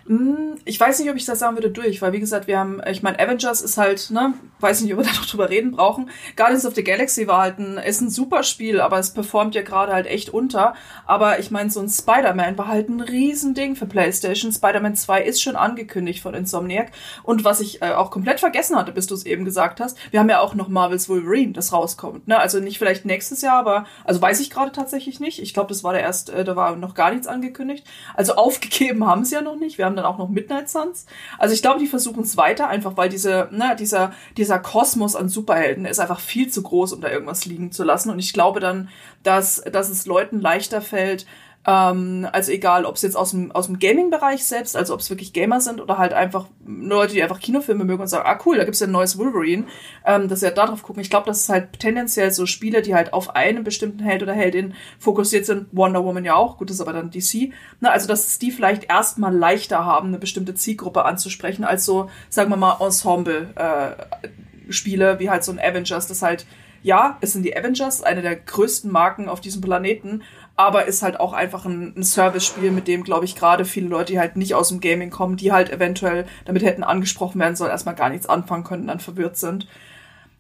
Hm, ich weiß nicht, ob ich das sagen würde durch, weil wie gesagt, wir haben, ich meine, Avengers ist halt, ne, weiß nicht, ob wir da noch drüber reden brauchen. Guardians of the Galaxy war halt ein, ist ein super Spiel, aber es performt ja gerade halt echt unter. Aber ich meine, so ein Spider-Man war halt ein Riesending für PlayStation. Spider-Man 2 ist schon angekündigt von Insomniac. Und was ich äh, auch komplett vergessen hatte, bis du es eben gesagt hast, wir haben ja auch noch Marvel's Wolverine, das rauskommt. Ne? Also nicht vielleicht nächstes Jahr, aber, also weiß ich gerade tatsächlich nicht. Ich glaube, das war der erst, äh, da war noch gar nichts angekündigt. Also aufgegeben haben sie ja noch nicht. Wir haben dann auch noch Midnight Suns. Also ich glaube, die versuchen es weiter, einfach weil diese, ne, dieser, dieser Kosmos an Superhelden ist einfach viel zu groß, um da irgendwas liegen zu lassen. Und ich glaube dann, dass, dass es Leuten leichter fällt, ähm, also egal, ob es jetzt aus dem, aus dem Gaming-Bereich selbst, also ob es wirklich Gamer sind oder halt einfach Leute, die einfach Kinofilme mögen und sagen, ah cool, da gibt's ja ein neues Wolverine, ähm, dass sie halt da drauf gucken. Ich glaube, das ist halt tendenziell so Spiele, die halt auf einen bestimmten Held oder Heldin fokussiert sind. Wonder Woman ja auch, gut, ist aber dann DC. Na, also, dass die vielleicht erstmal leichter haben, eine bestimmte Zielgruppe anzusprechen, als so, sagen wir mal, Ensemble-Spiele, äh, wie halt so ein Avengers, das halt ja, es sind die Avengers, eine der größten Marken auf diesem Planeten, aber ist halt auch einfach ein, ein Service-Spiel, mit dem, glaube ich, gerade viele Leute, die halt nicht aus dem Gaming kommen, die halt eventuell damit hätten angesprochen werden sollen, erstmal gar nichts anfangen können, dann verwirrt sind.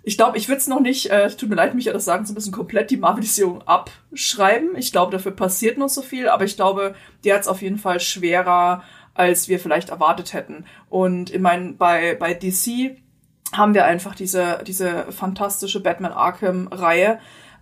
Ich glaube, ich würde es noch nicht, äh, tut mir leid, mich ja das sagen zu müssen, komplett die Marvelisierung abschreiben. Ich glaube, dafür passiert noch so viel, aber ich glaube, die hat es auf jeden Fall schwerer, als wir vielleicht erwartet hätten. Und ich meine, bei, bei DC haben wir einfach diese, diese fantastische Batman Arkham-Reihe,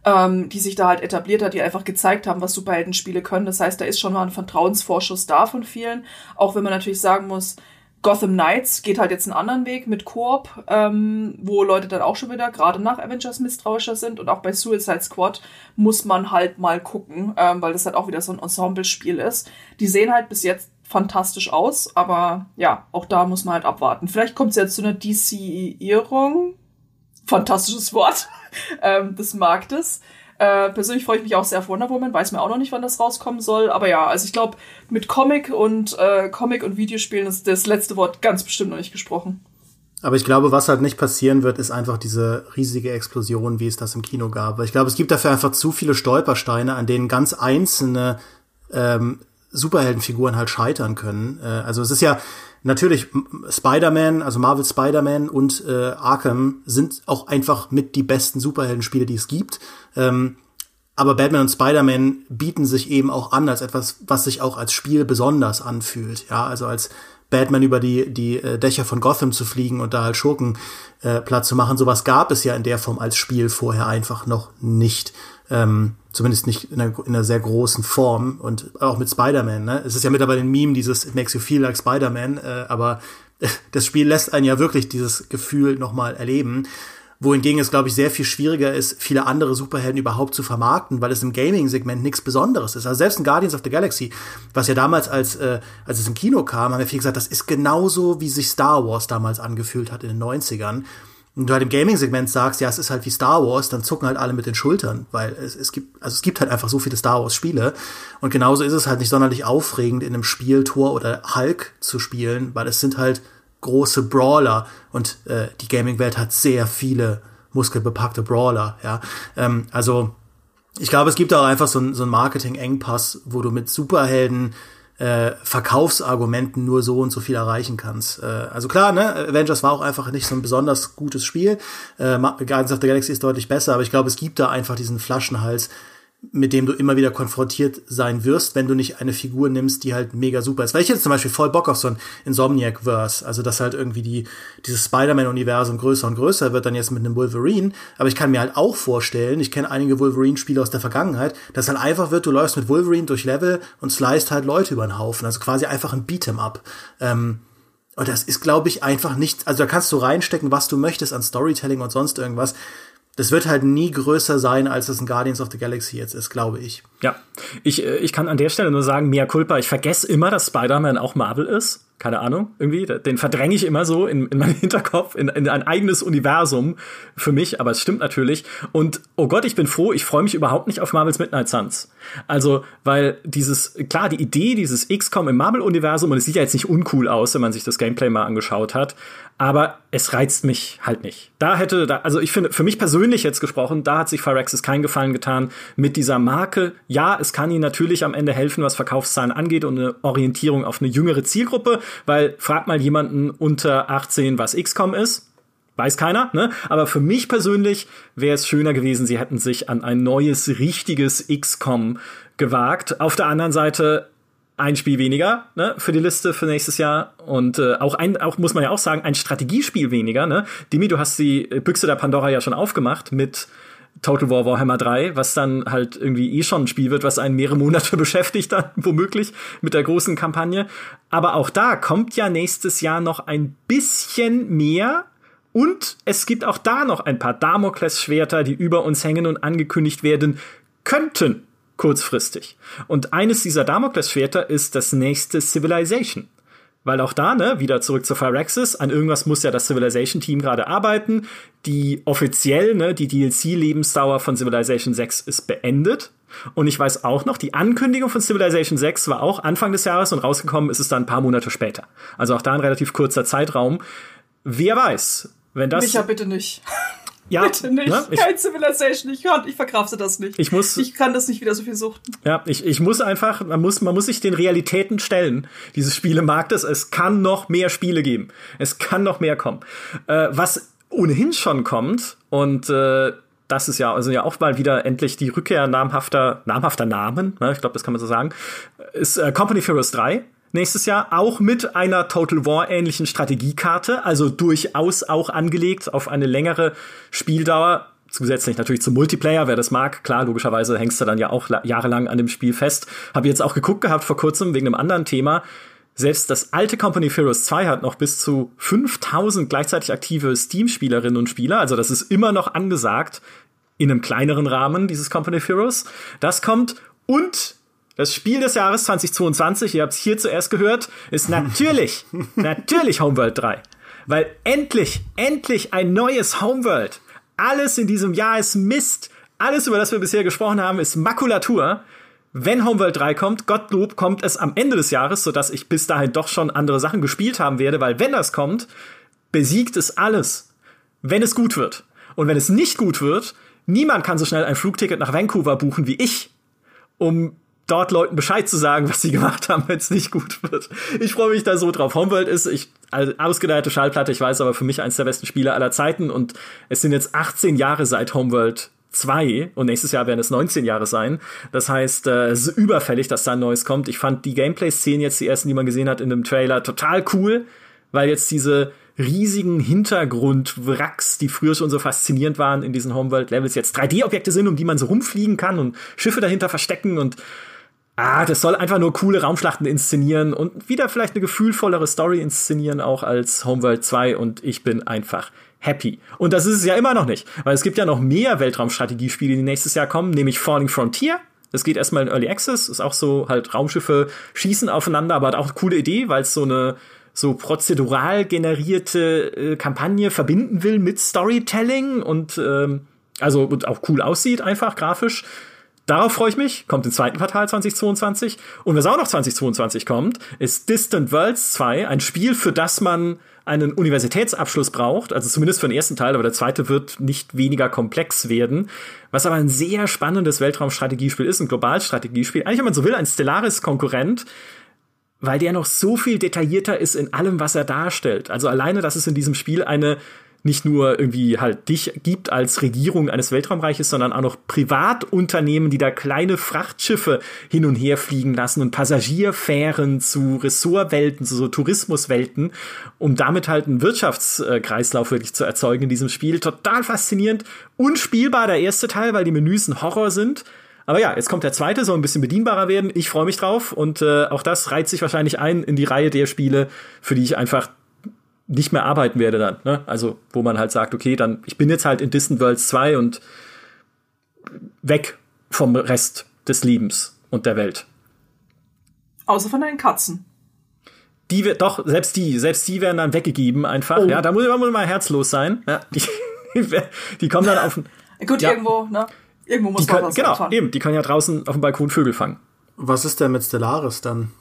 ähm, die sich da halt etabliert hat, die einfach gezeigt haben, was Superheldenspiele können. Das heißt, da ist schon mal ein Vertrauensvorschuss da von vielen. Auch wenn man natürlich sagen muss, Gotham Knights geht halt jetzt einen anderen Weg mit Koop, ähm, wo Leute dann auch schon wieder gerade nach Avengers misstrauischer sind und auch bei Suicide Squad muss man halt mal gucken, ähm, weil das halt auch wieder so ein Ensemble-Spiel ist. Die sehen halt bis jetzt fantastisch aus, aber ja, auch da muss man halt abwarten. Vielleicht kommt es jetzt zu einer DCI-Ierung. Fantastisches Wort ähm, des Marktes. Äh, persönlich freue ich mich auch sehr auf Wonder Woman, weiß mir auch noch nicht, wann das rauskommen soll. Aber ja, also ich glaube, mit Comic und äh, Comic und Videospielen ist das letzte Wort ganz bestimmt noch nicht gesprochen. Aber ich glaube, was halt nicht passieren wird, ist einfach diese riesige Explosion, wie es das im Kino gab. Ich glaube, es gibt dafür einfach zu viele Stolpersteine, an denen ganz einzelne ähm, Superheldenfiguren halt scheitern können. Äh, also es ist ja, natürlich, Spider-Man, also Marvel Spider-Man und äh, Arkham sind auch einfach mit die besten Superheldenspiele, die es gibt. Ähm, aber Batman und Spider-Man bieten sich eben auch an als etwas, was sich auch als Spiel besonders anfühlt. Ja, also als Batman über die, die äh, Dächer von Gotham zu fliegen und da halt Schurken äh, Platz zu machen. Sowas gab es ja in der Form als Spiel vorher einfach noch nicht. Ähm, zumindest nicht in einer, in einer, sehr großen Form und auch mit Spider-Man. Ne? Es ist ja mittlerweile ein Meme, dieses It makes you feel like Spider-Man, äh, aber das Spiel lässt einen ja wirklich dieses Gefühl nochmal erleben. Wohingegen es, glaube ich, sehr viel schwieriger ist, viele andere Superhelden überhaupt zu vermarkten, weil es im Gaming-Segment nichts Besonderes ist. Also selbst in Guardians of the Galaxy, was ja damals, als, äh, als es im Kino kam, haben wir viel gesagt, das ist genauso, wie sich Star Wars damals angefühlt hat in den 90ern und du halt im Gaming-Segment sagst, ja, es ist halt wie Star Wars, dann zucken halt alle mit den Schultern, weil es, es gibt, also es gibt halt einfach so viele Star Wars-Spiele. Und genauso ist es halt nicht sonderlich aufregend, in einem Spiel Tor oder Hulk zu spielen, weil es sind halt große Brawler und äh, die Gaming-Welt hat sehr viele muskelbepackte Brawler, ja. Ähm, also ich glaube, es gibt auch einfach so, ein, so ein Marketing-Engpass, wo du mit Superhelden äh, Verkaufsargumenten nur so und so viel erreichen kannst. Äh, also klar, ne, Avengers war auch einfach nicht so ein besonders gutes Spiel. Äh, Guardians of the Galaxy ist deutlich besser, aber ich glaube, es gibt da einfach diesen Flaschenhals, mit dem du immer wieder konfrontiert sein wirst, wenn du nicht eine Figur nimmst, die halt mega super ist. Weil ich jetzt zum Beispiel voll Bock auf so ein Insomniac-Verse, also dass halt irgendwie die, dieses Spider-Man-Universum größer und größer wird dann jetzt mit einem Wolverine. Aber ich kann mir halt auch vorstellen, ich kenne einige Wolverine-Spiele aus der Vergangenheit, dass halt einfach wird, du läufst mit Wolverine durch Level und sliced halt Leute über den Haufen. Also quasi einfach ein Beat'em-up. Ähm, und das ist, glaube ich, einfach nicht, also da kannst du reinstecken, was du möchtest an Storytelling und sonst irgendwas das wird halt nie größer sein, als es ein Guardians of the Galaxy jetzt ist, glaube ich. Ja, ich, äh, ich kann an der Stelle nur sagen, mea culpa, ich vergesse immer, dass Spider-Man auch Marvel ist. keine Ahnung, irgendwie. Den verdränge ich immer so in, in meinen Hinterkopf, in, in ein eigenes Universum für mich, aber es stimmt natürlich. Und oh Gott, ich bin froh, ich freue mich überhaupt nicht auf Marvel's Midnight Suns. Also, weil dieses, klar, die Idee dieses XCOM im Marvel-Universum, und es sieht ja jetzt nicht uncool aus, wenn man sich das Gameplay mal angeschaut hat, aber es reizt mich halt nicht. Da hätte, da, also ich finde, für mich persönlich jetzt gesprochen, da hat sich Phyrexis keinen Gefallen getan mit dieser Marke. Ja, es kann ihnen natürlich am Ende helfen, was Verkaufszahlen angeht und eine Orientierung auf eine jüngere Zielgruppe, weil frag mal jemanden unter 18, was XCOM ist. Weiß keiner, ne? Aber für mich persönlich wäre es schöner gewesen, sie hätten sich an ein neues, richtiges XCOM gewagt. Auf der anderen Seite ein Spiel weniger ne, für die Liste für nächstes Jahr und äh, auch ein auch muss man ja auch sagen ein Strategiespiel weniger ne Dimi du hast die Büchse der Pandora ja schon aufgemacht mit Total War Warhammer 3, was dann halt irgendwie eh schon ein Spiel wird, was einen mehrere Monate beschäftigt dann womöglich mit der großen Kampagne. Aber auch da kommt ja nächstes Jahr noch ein bisschen mehr. Und es gibt auch da noch ein paar Damoklesschwerter, die über uns hängen und angekündigt werden könnten kurzfristig. Und eines dieser Damoklesschwerter ist das nächste Civilization. Weil auch da, ne, wieder zurück zu Phyrexis, an irgendwas muss ja das Civilization-Team gerade arbeiten. Die offiziell, ne, die DLC-Lebensdauer von Civilization 6 ist beendet. Und ich weiß auch noch, die Ankündigung von Civilization 6 war auch Anfang des Jahres und rausgekommen ist es dann ein paar Monate später. Also auch da ein relativ kurzer Zeitraum. Wer weiß, wenn das. Micha, bitte nicht. Ja, Bitte nicht. Ne? Ich, Kein Civilization. Ich, ich verkrafte das nicht. Ich muss. Ich kann das nicht wieder so viel suchten. Ja, ich, ich muss einfach, man muss, man muss sich den Realitäten stellen. Dieses Spielemarkt ist, es kann noch mehr Spiele geben. Es kann noch mehr kommen. Äh, was ohnehin schon kommt und äh, das ist ja also ja auch mal wieder endlich die Rückkehr namhafter namhafter Namen, ne, ich glaube, das kann man so sagen, ist äh, Company Heroes 3 nächstes Jahr, auch mit einer Total War ähnlichen Strategiekarte, also durchaus auch angelegt auf eine längere Spieldauer. Zusätzlich natürlich zum Multiplayer, wer das mag. Klar, logischerweise hängst du dann ja auch jahrelang an dem Spiel fest. Habe jetzt auch geguckt gehabt vor kurzem wegen einem anderen Thema. Selbst das alte Company of Heroes 2 hat noch bis zu 5000 gleichzeitig aktive Steam-Spielerinnen und Spieler. Also das ist immer noch angesagt in einem kleineren Rahmen, dieses Company of Heroes. Das kommt und das Spiel des Jahres 2022, ihr habt es hier zuerst gehört, ist natürlich, natürlich Homeworld 3. Weil endlich, endlich ein neues Homeworld. Alles in diesem Jahr ist Mist. Alles, über das wir bisher gesprochen haben, ist Makulatur. Wenn Homeworld 3 kommt, Gottlob, kommt es am Ende des Jahres, sodass ich bis dahin doch schon andere Sachen gespielt haben werde, weil wenn das kommt, besiegt es alles. Wenn es gut wird. Und wenn es nicht gut wird, niemand kann so schnell ein Flugticket nach Vancouver buchen wie ich, um dort Leuten Bescheid zu sagen, was sie gemacht haben, wenn es nicht gut wird. Ich freue mich da so drauf. Homeworld ist, ich, also ausgeleierte Schallplatte, ich weiß, aber für mich eines der besten Spiele aller Zeiten und es sind jetzt 18 Jahre seit Homeworld 2 und nächstes Jahr werden es 19 Jahre sein. Das heißt, äh, es ist überfällig, dass da ein neues kommt. Ich fand die Gameplay-Szenen jetzt, die ersten, die man gesehen hat in dem Trailer, total cool, weil jetzt diese riesigen Hintergrundwracks, die früher schon so faszinierend waren in diesen Homeworld-Levels, jetzt 3D-Objekte sind, um die man so rumfliegen kann und Schiffe dahinter verstecken und ah, das soll einfach nur coole Raumschlachten inszenieren und wieder vielleicht eine gefühlvollere Story inszenieren, auch als Homeworld 2 und ich bin einfach happy. Und das ist es ja immer noch nicht, weil es gibt ja noch mehr Weltraumstrategiespiele, die nächstes Jahr kommen, nämlich Falling Frontier. Das geht erstmal in Early Access, ist auch so halt Raumschiffe schießen aufeinander, aber hat auch eine coole Idee, weil es so eine so prozedural generierte äh, Kampagne verbinden will mit Storytelling und ähm, also und auch cool aussieht einfach grafisch. Darauf freue ich mich. Kommt im zweiten Quartal 2022. Und was auch noch 2022 kommt, ist Distant Worlds 2, ein Spiel, für das man einen Universitätsabschluss braucht, also zumindest für den ersten Teil, aber der zweite wird nicht weniger komplex werden, was aber ein sehr spannendes Weltraumstrategiespiel ist, ein Globalstrategiespiel. Eigentlich, wenn man so will, ein Stellaris-Konkurrent, weil der noch so viel detaillierter ist in allem, was er darstellt. Also alleine, dass es in diesem Spiel eine nicht nur irgendwie halt dich gibt als Regierung eines Weltraumreiches, sondern auch noch Privatunternehmen, die da kleine Frachtschiffe hin und her fliegen lassen und Passagierfähren zu Ressortwelten, zu so Tourismuswelten, um damit halt einen Wirtschaftskreislauf wirklich zu erzeugen in diesem Spiel. Total faszinierend, unspielbar der erste Teil, weil die Menüs ein Horror sind. Aber ja, jetzt kommt der zweite, soll ein bisschen bedienbarer werden. Ich freue mich drauf und äh, auch das reiht sich wahrscheinlich ein in die Reihe der Spiele, für die ich einfach nicht mehr arbeiten werde dann. Ne? Also, wo man halt sagt, okay, dann, ich bin jetzt halt in Distant Worlds 2 und weg vom Rest des Lebens und der Welt. Außer von deinen Katzen. die wird doch, selbst die, selbst die werden dann weggegeben einfach. Oh. Ja, da muss man mal herzlos sein. Ja, die, die kommen dann auf. Gut, ja. irgendwo, ne? Irgendwo muss die man können, was Genau, anfangen. eben. Die können ja draußen auf dem Balkon Vögel fangen. Was ist denn mit Stellaris dann?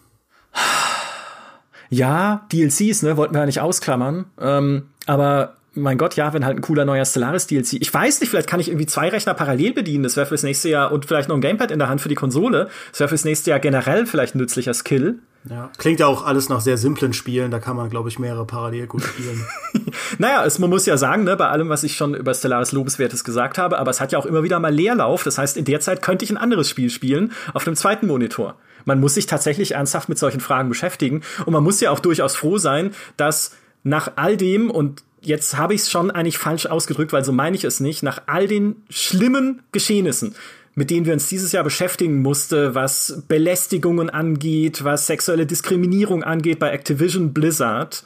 Ja, DLCs, ne, wollten wir ja nicht ausklammern. Ähm, aber mein Gott, ja, wenn halt ein cooler neuer Stellaris-DLC. Ich weiß nicht, vielleicht kann ich irgendwie zwei Rechner parallel bedienen. Das wäre fürs nächste Jahr und vielleicht noch ein Gamepad in der Hand für die Konsole. Das wäre fürs nächste Jahr generell vielleicht ein nützlicher Skill. Ja, klingt ja auch alles nach sehr simplen Spielen. Da kann man, glaube ich, mehrere parallel gut spielen. naja, es, man muss ja sagen, ne, bei allem, was ich schon über Stellaris Lobenswertes gesagt habe, aber es hat ja auch immer wieder mal Leerlauf. Das heißt, in der Zeit könnte ich ein anderes Spiel spielen auf dem zweiten Monitor. Man muss sich tatsächlich ernsthaft mit solchen Fragen beschäftigen. Und man muss ja auch durchaus froh sein, dass nach all dem und jetzt habe ich es schon eigentlich falsch ausgedrückt, weil so meine ich es nicht, nach all den schlimmen Geschehnissen, mit denen wir uns dieses Jahr beschäftigen musste, was Belästigungen angeht, was sexuelle Diskriminierung angeht bei Activision Blizzard,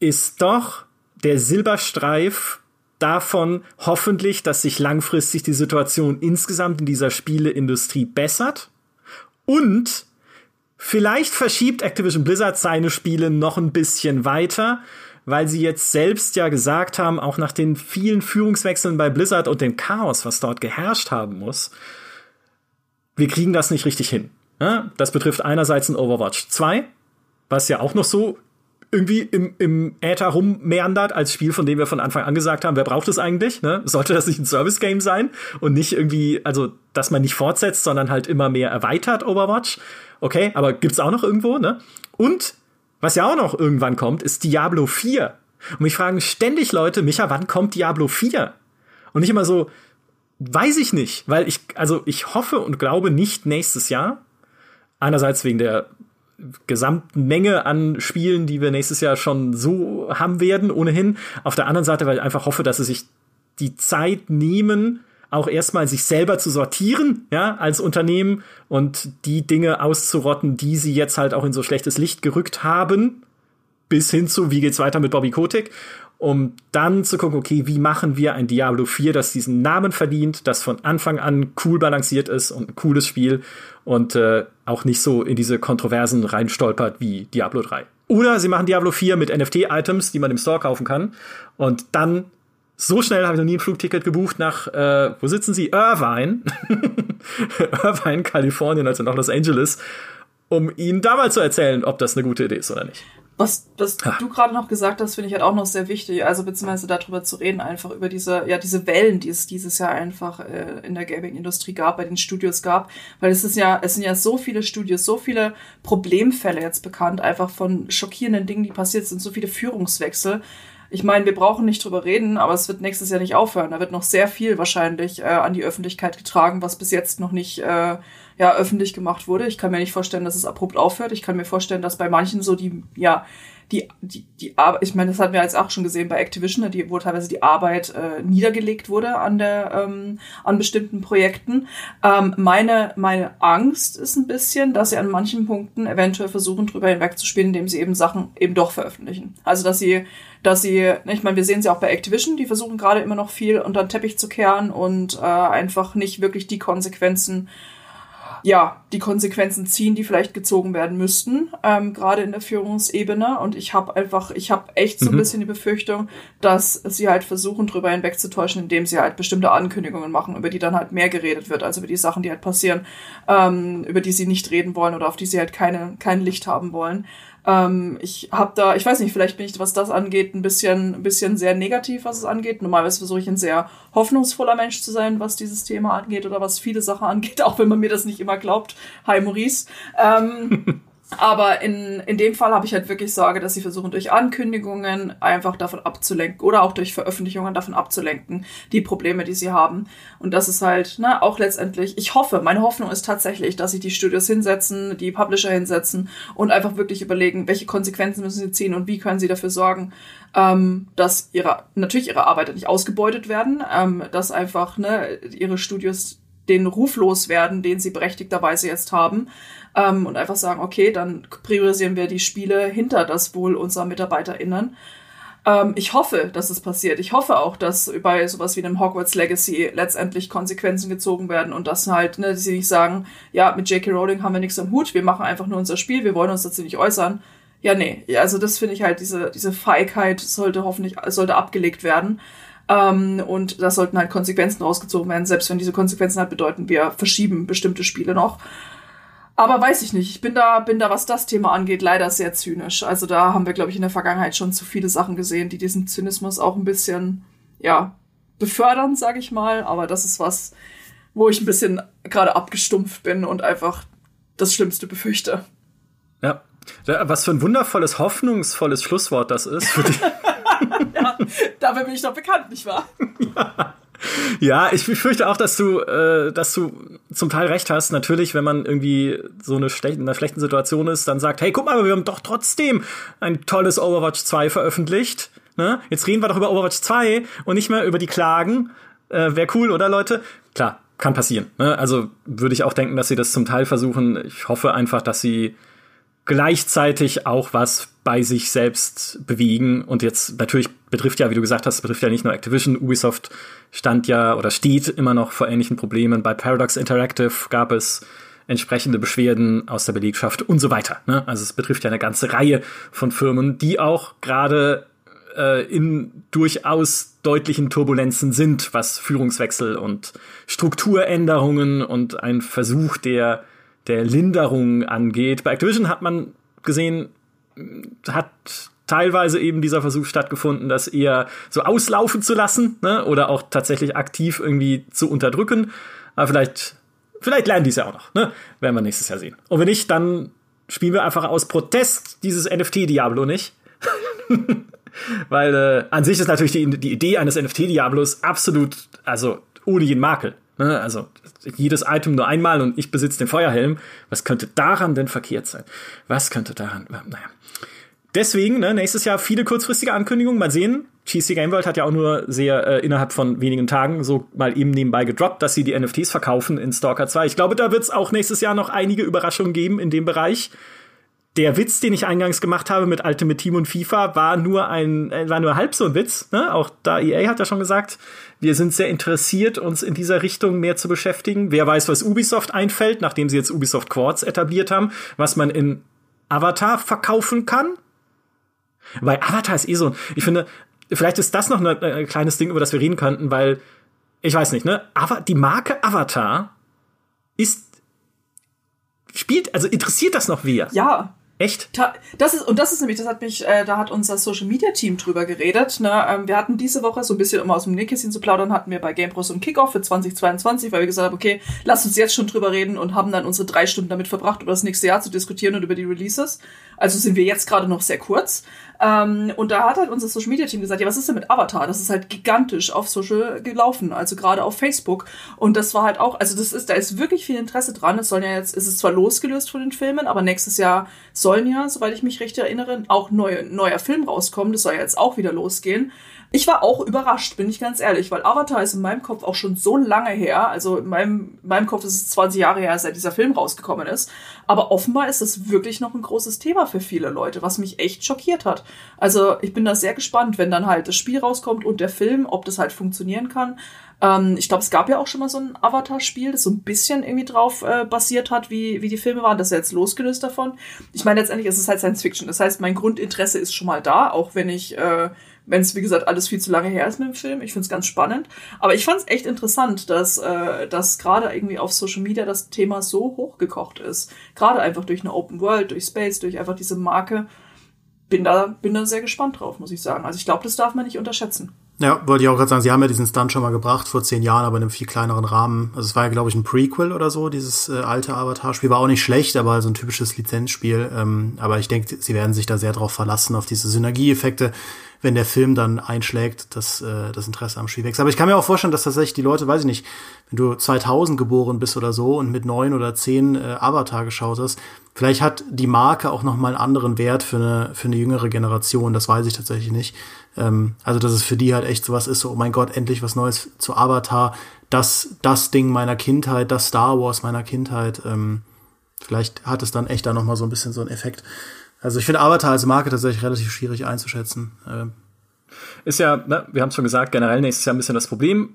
ist doch der Silberstreif davon hoffentlich, dass sich langfristig die Situation insgesamt in dieser Spieleindustrie bessert und vielleicht verschiebt Activision Blizzard seine Spiele noch ein bisschen weiter, weil sie jetzt selbst ja gesagt haben, auch nach den vielen Führungswechseln bei Blizzard und dem Chaos, was dort geherrscht haben muss, wir kriegen das nicht richtig hin. Das betrifft einerseits ein Overwatch 2, was ja auch noch so irgendwie im, im Äther rummeandert als Spiel, von dem wir von Anfang an gesagt haben, wer braucht es eigentlich? Ne? Sollte das nicht ein Service-Game sein und nicht irgendwie, also, dass man nicht fortsetzt, sondern halt immer mehr erweitert Overwatch? Okay, aber gibt's auch noch irgendwo, ne? Und was ja auch noch irgendwann kommt, ist Diablo 4. Und mich fragen ständig Leute, Micha, wann kommt Diablo 4? Und nicht immer so, weiß ich nicht, weil ich, also ich hoffe und glaube nicht nächstes Jahr. Einerseits wegen der gesamten Menge an Spielen, die wir nächstes Jahr schon so haben werden, ohnehin. Auf der anderen Seite, weil ich einfach hoffe, dass sie sich die Zeit nehmen, auch erstmal sich selber zu sortieren, ja, als Unternehmen und die Dinge auszurotten, die sie jetzt halt auch in so schlechtes Licht gerückt haben, bis hin zu, wie geht's weiter mit Bobby Kotick, um dann zu gucken, okay, wie machen wir ein Diablo 4, das diesen Namen verdient, das von Anfang an cool balanciert ist und ein cooles Spiel und äh, auch nicht so in diese Kontroversen reinstolpert wie Diablo 3. Oder sie machen Diablo 4 mit NFT-Items, die man im Store kaufen kann und dann so schnell habe ich noch nie ein Flugticket gebucht nach, äh, wo sitzen Sie? Irvine. Irvine, Kalifornien, also nach Los Angeles, um Ihnen da mal zu erzählen, ob das eine gute Idee ist oder nicht. Was, was du gerade noch gesagt hast, finde ich halt auch noch sehr wichtig. Also beziehungsweise darüber zu reden, einfach über diese, ja, diese Wellen, die es dieses Jahr einfach äh, in der Gaming-Industrie gab, bei den Studios gab. Weil es ist ja, es sind ja so viele Studios, so viele Problemfälle jetzt bekannt, einfach von schockierenden Dingen, die passiert sind, so viele Führungswechsel ich meine, wir brauchen nicht drüber reden, aber es wird nächstes Jahr nicht aufhören. Da wird noch sehr viel wahrscheinlich äh, an die Öffentlichkeit getragen, was bis jetzt noch nicht äh, ja, öffentlich gemacht wurde. Ich kann mir nicht vorstellen, dass es abrupt aufhört. Ich kann mir vorstellen, dass bei manchen so die, ja, die, die, die Arbeit, ich meine, das hatten wir jetzt auch schon gesehen bei Activision, die, wo teilweise die Arbeit äh, niedergelegt wurde an der, ähm, an bestimmten Projekten. Ähm, meine, meine Angst ist ein bisschen, dass sie an manchen Punkten eventuell versuchen, drüber hinwegzuspielen, indem sie eben Sachen eben doch veröffentlichen. Also, dass sie, dass sie, ich meine, wir sehen sie auch bei Activision, die versuchen gerade immer noch viel unter den Teppich zu kehren und äh, einfach nicht wirklich die Konsequenzen ja, die Konsequenzen ziehen, die vielleicht gezogen werden müssten, ähm, gerade in der Führungsebene. Und ich habe einfach, ich habe echt so ein mhm. bisschen die Befürchtung, dass sie halt versuchen, drüber hinwegzutäuschen, indem sie halt bestimmte Ankündigungen machen, über die dann halt mehr geredet wird, also über die Sachen, die halt passieren, ähm, über die sie nicht reden wollen oder auf die sie halt keine, kein Licht haben wollen. Ähm, ich habe da, ich weiß nicht, vielleicht bin ich, was das angeht, ein bisschen, ein bisschen sehr negativ, was es angeht. Normalerweise versuche ich ein sehr hoffnungsvoller Mensch zu sein, was dieses Thema angeht oder was viele Sachen angeht, auch wenn man mir das nicht immer glaubt. Hi Maurice. Ähm, Aber in, in dem Fall habe ich halt wirklich Sorge, dass sie versuchen, durch Ankündigungen einfach davon abzulenken oder auch durch Veröffentlichungen davon abzulenken, die Probleme, die sie haben. Und das ist halt, ne, auch letztendlich, ich hoffe, meine Hoffnung ist tatsächlich, dass sich die Studios hinsetzen, die Publisher hinsetzen und einfach wirklich überlegen, welche Konsequenzen müssen sie ziehen und wie können sie dafür sorgen, ähm, dass ihre, natürlich ihre Arbeiter nicht ausgebeutet werden, ähm, dass einfach, ne, ihre Studios den Ruf loswerden, den sie berechtigterweise jetzt haben, ähm, und einfach sagen, okay, dann priorisieren wir die Spiele hinter das Wohl unserer MitarbeiterInnen. Ähm, ich hoffe, dass es passiert. Ich hoffe auch, dass bei sowas wie einem Hogwarts Legacy letztendlich Konsequenzen gezogen werden und dass halt, ne, sie nicht sagen, ja, mit J.K. Rowling haben wir nichts am Hut, wir machen einfach nur unser Spiel, wir wollen uns dazu nicht äußern. ja, nee, also das finde ich halt, diese, diese Feigheit sollte hoffentlich, sollte abgelegt werden. Ähm, und da sollten halt Konsequenzen rausgezogen werden, selbst wenn diese Konsequenzen halt bedeuten, wir verschieben bestimmte Spiele noch. Aber weiß ich nicht. Ich bin da, bin da, was das Thema angeht, leider sehr zynisch. Also da haben wir, glaube ich, in der Vergangenheit schon zu viele Sachen gesehen, die diesen Zynismus auch ein bisschen, ja, befördern, sage ich mal. Aber das ist was, wo ich ein bisschen gerade abgestumpft bin und einfach das Schlimmste befürchte. Ja. Was für ein wundervolles, hoffnungsvolles Schlusswort das ist. Ja, dafür bin ich doch bekannt, nicht wahr? ja. Ja, ich fürchte auch, dass du, äh, dass du zum Teil recht hast. Natürlich, wenn man irgendwie so eine schlecht, in einer schlechten Situation ist, dann sagt, hey, guck mal, wir haben doch trotzdem ein tolles Overwatch 2 veröffentlicht. Ne? Jetzt reden wir doch über Overwatch 2 und nicht mehr über die Klagen. Äh, Wäre cool, oder Leute? Klar, kann passieren. Ne? Also würde ich auch denken, dass sie das zum Teil versuchen. Ich hoffe einfach, dass sie gleichzeitig auch was bei sich selbst bewegen. Und jetzt natürlich betrifft ja, wie du gesagt hast, betrifft ja nicht nur Activision. Ubisoft stand ja oder steht immer noch vor ähnlichen Problemen. Bei Paradox Interactive gab es entsprechende Beschwerden aus der Belegschaft und so weiter. Ne? Also es betrifft ja eine ganze Reihe von Firmen, die auch gerade äh, in durchaus deutlichen Turbulenzen sind, was Führungswechsel und Strukturänderungen und ein Versuch der der Linderung angeht. Bei Activision hat man gesehen, hat teilweise eben dieser Versuch stattgefunden, das eher so auslaufen zu lassen ne? oder auch tatsächlich aktiv irgendwie zu unterdrücken. Aber vielleicht, vielleicht lernen die es ja auch noch. Ne? Werden wir nächstes Jahr sehen. Und wenn nicht, dann spielen wir einfach aus Protest dieses NFT-Diablo nicht. Weil äh, an sich ist natürlich die, die Idee eines NFT-Diablos absolut, also ohne jeden Makel. Ne? Also jedes Item nur einmal und ich besitze den Feuerhelm. Was könnte daran denn verkehrt sein? Was könnte daran, naja. Deswegen, ne, nächstes Jahr viele kurzfristige Ankündigungen. Mal sehen. GC Game World hat ja auch nur sehr äh, innerhalb von wenigen Tagen so mal eben nebenbei gedroppt, dass sie die NFTs verkaufen in Stalker 2. Ich glaube, da wird es auch nächstes Jahr noch einige Überraschungen geben in dem Bereich der Witz, den ich eingangs gemacht habe mit Ultimate Team und FIFA, war nur ein, äh, war nur halb so ein Witz. Ne? Auch da EA hat ja schon gesagt, wir sind sehr interessiert, uns in dieser Richtung mehr zu beschäftigen. Wer weiß, was Ubisoft einfällt, nachdem sie jetzt Ubisoft Quartz etabliert haben, was man in Avatar verkaufen kann. Weil Avatar ist eh so, ich finde, vielleicht ist das noch ein, ein kleines Ding, über das wir reden könnten, weil ich weiß nicht, ne? Aber die Marke Avatar ist spielt, also interessiert das noch wer? Ja, Echt? Das ist, und das ist nämlich, das hat mich, äh, da hat unser Social Media Team drüber geredet. Ne? Ähm, wir hatten diese Woche, so ein bisschen um aus dem Nähkästchen zu plaudern, hatten wir bei GamePro so einen Kickoff für 2022, weil wir gesagt haben, okay, lass uns jetzt schon drüber reden und haben dann unsere drei Stunden damit verbracht, über das nächste Jahr zu diskutieren und über die Releases. Also sind wir jetzt gerade noch sehr kurz. Ähm, und da hat halt unser Social Media Team gesagt, ja, was ist denn mit Avatar? Das ist halt gigantisch auf Social gelaufen, also gerade auf Facebook. Und das war halt auch, also das ist, da ist wirklich viel Interesse dran. Es sollen ja jetzt, ist es zwar losgelöst von den Filmen, aber nächstes Jahr sollen ja, soweit ich mich recht erinnere, auch neue, neuer Film rauskommen. Das soll ja jetzt auch wieder losgehen. Ich war auch überrascht, bin ich ganz ehrlich, weil Avatar ist in meinem Kopf auch schon so lange her. Also in meinem, in meinem Kopf ist es 20 Jahre her, seit dieser Film rausgekommen ist. Aber offenbar ist das wirklich noch ein großes Thema für viele Leute, was mich echt schockiert hat. Also ich bin da sehr gespannt, wenn dann halt das Spiel rauskommt und der Film, ob das halt funktionieren kann. Ähm, ich glaube, es gab ja auch schon mal so ein Avatar-Spiel, das so ein bisschen irgendwie drauf äh, basiert hat, wie, wie die Filme waren. Das ist ja jetzt losgelöst davon. Ich meine, letztendlich ist es halt Science Fiction. Das heißt, mein Grundinteresse ist schon mal da, auch wenn ich äh, wenn es, wie gesagt, alles viel zu lange her ist mit dem Film. Ich finde es ganz spannend. Aber ich fand es echt interessant, dass, äh, dass gerade irgendwie auf Social Media das Thema so hochgekocht ist. Gerade einfach durch eine Open World, durch Space, durch einfach diese Marke. Bin da, bin da sehr gespannt drauf, muss ich sagen. Also ich glaube, das darf man nicht unterschätzen. Ja, wollte ich auch gerade sagen, sie haben ja diesen Stunt schon mal gebracht, vor zehn Jahren, aber in einem viel kleineren Rahmen. Also es war ja, glaube ich, ein Prequel oder so, dieses äh, alte Avatar-Spiel. War auch nicht schlecht, aber so ein typisches Lizenzspiel. Ähm, aber ich denke, sie werden sich da sehr drauf verlassen, auf diese Synergieeffekte, wenn der Film dann einschlägt, dass äh, das Interesse am Spiel wächst. Aber ich kann mir auch vorstellen, dass tatsächlich die Leute, weiß ich nicht, wenn du 2000 geboren bist oder so und mit neun oder zehn äh, Avatar geschaut hast, vielleicht hat die Marke auch noch mal einen anderen Wert für eine, für eine jüngere Generation. Das weiß ich tatsächlich nicht. Ähm, also, dass es für die halt echt sowas ist, so, oh mein Gott, endlich was Neues zu Avatar. Das, das Ding meiner Kindheit, das Star Wars meiner Kindheit. Ähm, vielleicht hat es dann echt da noch mal so ein bisschen so einen Effekt. Also ich finde Avatar als Marke tatsächlich relativ schwierig einzuschätzen. Ähm. Ist ja, ne, wir haben es schon gesagt, generell nächstes Jahr ein bisschen das Problem.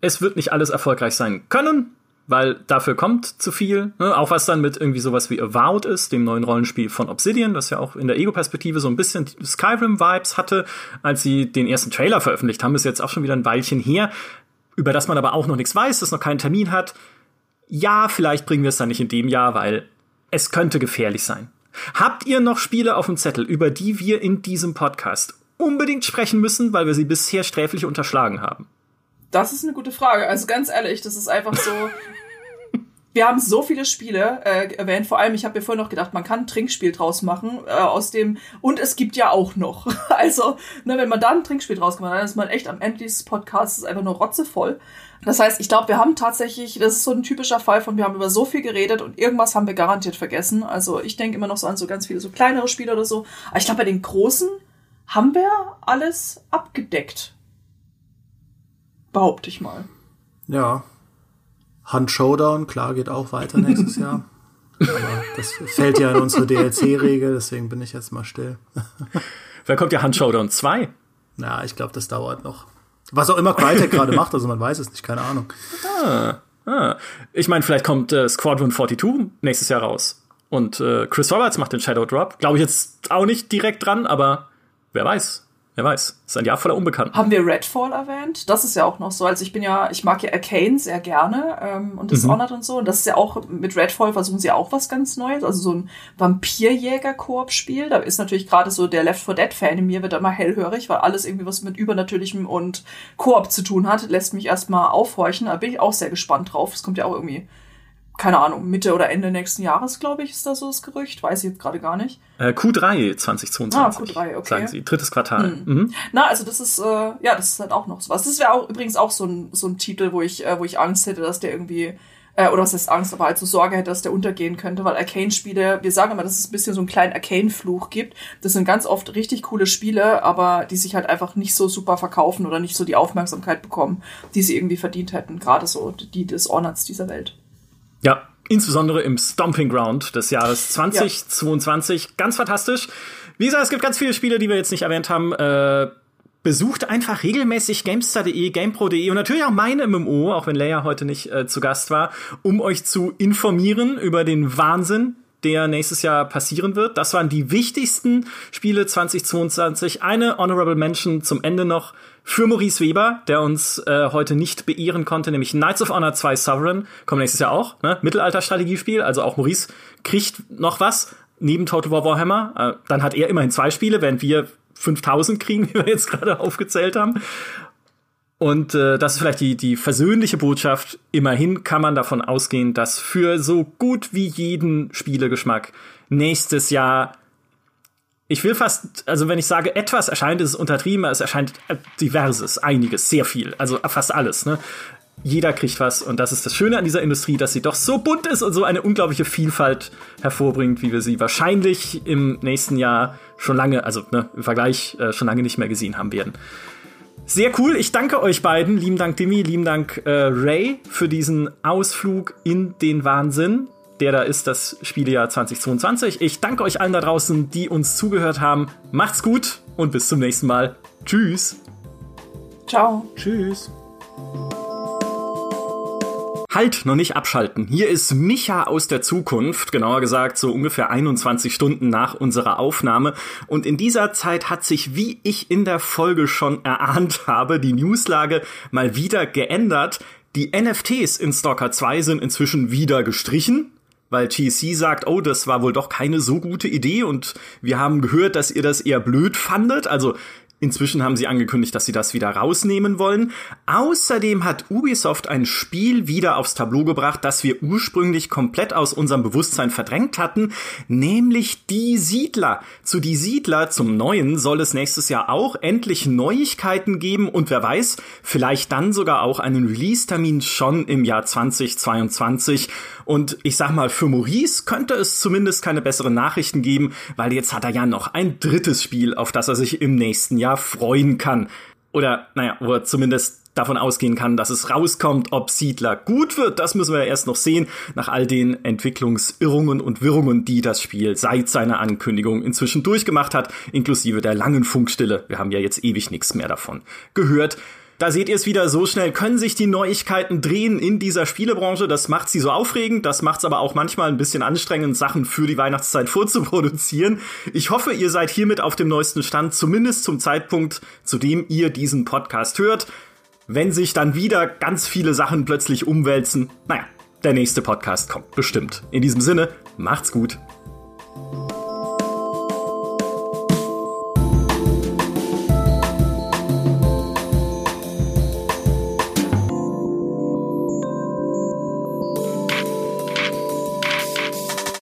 Es wird nicht alles erfolgreich sein können. Weil dafür kommt zu viel. Ne? Auch was dann mit irgendwie sowas wie Avowed ist, dem neuen Rollenspiel von Obsidian, das ja auch in der Ego-Perspektive so ein bisschen Skyrim-Vibes hatte, als sie den ersten Trailer veröffentlicht haben, ist jetzt auch schon wieder ein Weilchen her, über das man aber auch noch nichts weiß, das noch keinen Termin hat. Ja, vielleicht bringen wir es dann nicht in dem Jahr, weil es könnte gefährlich sein. Habt ihr noch Spiele auf dem Zettel, über die wir in diesem Podcast unbedingt sprechen müssen, weil wir sie bisher sträflich unterschlagen haben? Das ist eine gute Frage. Also ganz ehrlich, das ist einfach so. Wir haben so viele Spiele äh, erwähnt. Vor allem, ich habe mir vorhin noch gedacht, man kann ein Trinkspiel draus machen äh, aus dem. Und es gibt ja auch noch. also, ne, wenn man da ein Trinkspiel draus macht, dann ist man echt am Ende dieses Podcasts einfach nur rotzevoll. Das heißt, ich glaube, wir haben tatsächlich, das ist so ein typischer Fall von, wir haben über so viel geredet und irgendwas haben wir garantiert vergessen. Also ich denke immer noch so an so ganz viele so kleinere Spiele oder so. Aber ich glaube, bei den großen haben wir alles abgedeckt behaupte ich mal. Ja. Hand Showdown, klar, geht auch weiter nächstes Jahr. Aber das fällt ja in unsere DLC-Regel, deswegen bin ich jetzt mal still. Wer kommt ja Hand Showdown 2? Ja, ich glaube, das dauert noch. Was auch immer Crytek gerade macht, also man weiß es nicht, keine Ahnung. Ah, ah. Ich meine, vielleicht kommt äh, Squadron 42 nächstes Jahr raus. Und äh, Chris Roberts macht den Shadow Drop. Glaube ich jetzt auch nicht direkt dran, aber wer weiß. Wer weiß, ist ein Jahr voller Unbekannten. Haben wir Redfall erwähnt? Das ist ja auch noch so. Also ich bin ja, ich mag ja Arcane sehr gerne ähm, und Dishonored mhm. und so. Und das ist ja auch, mit Redfall versuchen sie auch was ganz Neues. Also so ein Vampirjäger-Koop-Spiel. Da ist natürlich gerade so der Left 4 Dead-Fan in mir wird immer hellhörig, weil alles irgendwie was mit Übernatürlichem und Koop zu tun hat. Lässt mich erstmal aufhorchen. Da bin ich auch sehr gespannt drauf. Es kommt ja auch irgendwie keine Ahnung, Mitte oder Ende nächsten Jahres, glaube ich, ist da so das Gerücht. Weiß ich jetzt gerade gar nicht. Äh, Q3 2022. Ah, Q3, okay. Sagen Sie, drittes Quartal. Mhm. Mhm. Na, also das ist, äh, ja, das ist halt auch noch sowas. Das wäre auch übrigens auch so ein, so ein Titel, wo ich, äh, wo ich Angst hätte, dass der irgendwie, äh, oder was heißt Angst, aber halt so Sorge hätte, dass der untergehen könnte, weil Arcane-Spiele, wir sagen immer, dass es ein bisschen so einen kleinen Arcane-Fluch gibt. Das sind ganz oft richtig coole Spiele, aber die sich halt einfach nicht so super verkaufen oder nicht so die Aufmerksamkeit bekommen, die sie irgendwie verdient hätten. Gerade so die des Ornats dieser Welt. Ja, insbesondere im Stomping Ground des Jahres 2022. Ja. Ganz fantastisch. Wie gesagt, es gibt ganz viele Spiele, die wir jetzt nicht erwähnt haben. Äh, besucht einfach regelmäßig gamestar.de, gamepro.de und natürlich auch meine MMO, auch wenn Leia heute nicht äh, zu Gast war, um euch zu informieren über den Wahnsinn, der nächstes Jahr passieren wird. Das waren die wichtigsten Spiele 2022. Eine Honorable Mention zum Ende noch für Maurice Weber, der uns äh, heute nicht beehren konnte, nämlich Knights of Honor 2 Sovereign, kommt nächstes Jahr auch, ne? Mittelalter-Strategiespiel, also auch Maurice kriegt noch was neben Total War Warhammer. Äh, dann hat er immerhin zwei Spiele, während wir 5000 kriegen, wie wir jetzt gerade aufgezählt haben. Und äh, das ist vielleicht die, die versöhnliche Botschaft. Immerhin kann man davon ausgehen, dass für so gut wie jeden Spielegeschmack nächstes Jahr ich will fast, also wenn ich sage, etwas erscheint, ist es untertrieben, es erscheint diverses, einiges, sehr viel, also fast alles, ne? Jeder kriegt was und das ist das Schöne an dieser Industrie, dass sie doch so bunt ist und so eine unglaubliche Vielfalt hervorbringt, wie wir sie wahrscheinlich im nächsten Jahr schon lange, also ne, im Vergleich äh, schon lange nicht mehr gesehen haben werden. Sehr cool. Ich danke euch beiden. Lieben Dank, Dimi. Lieben Dank, äh, Ray, für diesen Ausflug in den Wahnsinn der da ist das Spielejahr 2022. Ich danke euch allen da draußen, die uns zugehört haben. Macht's gut und bis zum nächsten Mal. Tschüss. Ciao. Tschüss. Halt, noch nicht abschalten. Hier ist Micha aus der Zukunft, genauer gesagt so ungefähr 21 Stunden nach unserer Aufnahme. Und in dieser Zeit hat sich, wie ich in der Folge schon erahnt habe, die Newslage mal wieder geändert. Die NFTs in Stalker 2 sind inzwischen wieder gestrichen weil GC sagt, oh, das war wohl doch keine so gute Idee und wir haben gehört, dass ihr das eher blöd fandet. Also Inzwischen haben sie angekündigt, dass sie das wieder rausnehmen wollen. Außerdem hat Ubisoft ein Spiel wieder aufs Tableau gebracht, das wir ursprünglich komplett aus unserem Bewusstsein verdrängt hatten, nämlich Die Siedler. Zu Die Siedler, zum neuen, soll es nächstes Jahr auch endlich Neuigkeiten geben und wer weiß, vielleicht dann sogar auch einen Release-Termin schon im Jahr 2022. Und ich sag mal, für Maurice könnte es zumindest keine besseren Nachrichten geben, weil jetzt hat er ja noch ein drittes Spiel, auf das er sich im nächsten Jahr freuen kann. Oder, naja, wo er zumindest davon ausgehen kann, dass es rauskommt, ob Siedler gut wird, das müssen wir ja erst noch sehen, nach all den Entwicklungsirrungen und Wirrungen, die das Spiel seit seiner Ankündigung inzwischen durchgemacht hat, inklusive der langen Funkstille. Wir haben ja jetzt ewig nichts mehr davon gehört. Da seht ihr es wieder, so schnell können sich die Neuigkeiten drehen in dieser Spielebranche. Das macht sie so aufregend, das macht es aber auch manchmal ein bisschen anstrengend, Sachen für die Weihnachtszeit vorzuproduzieren. Ich hoffe, ihr seid hiermit auf dem neuesten Stand, zumindest zum Zeitpunkt, zu dem ihr diesen Podcast hört. Wenn sich dann wieder ganz viele Sachen plötzlich umwälzen, naja, der nächste Podcast kommt bestimmt. In diesem Sinne, macht's gut.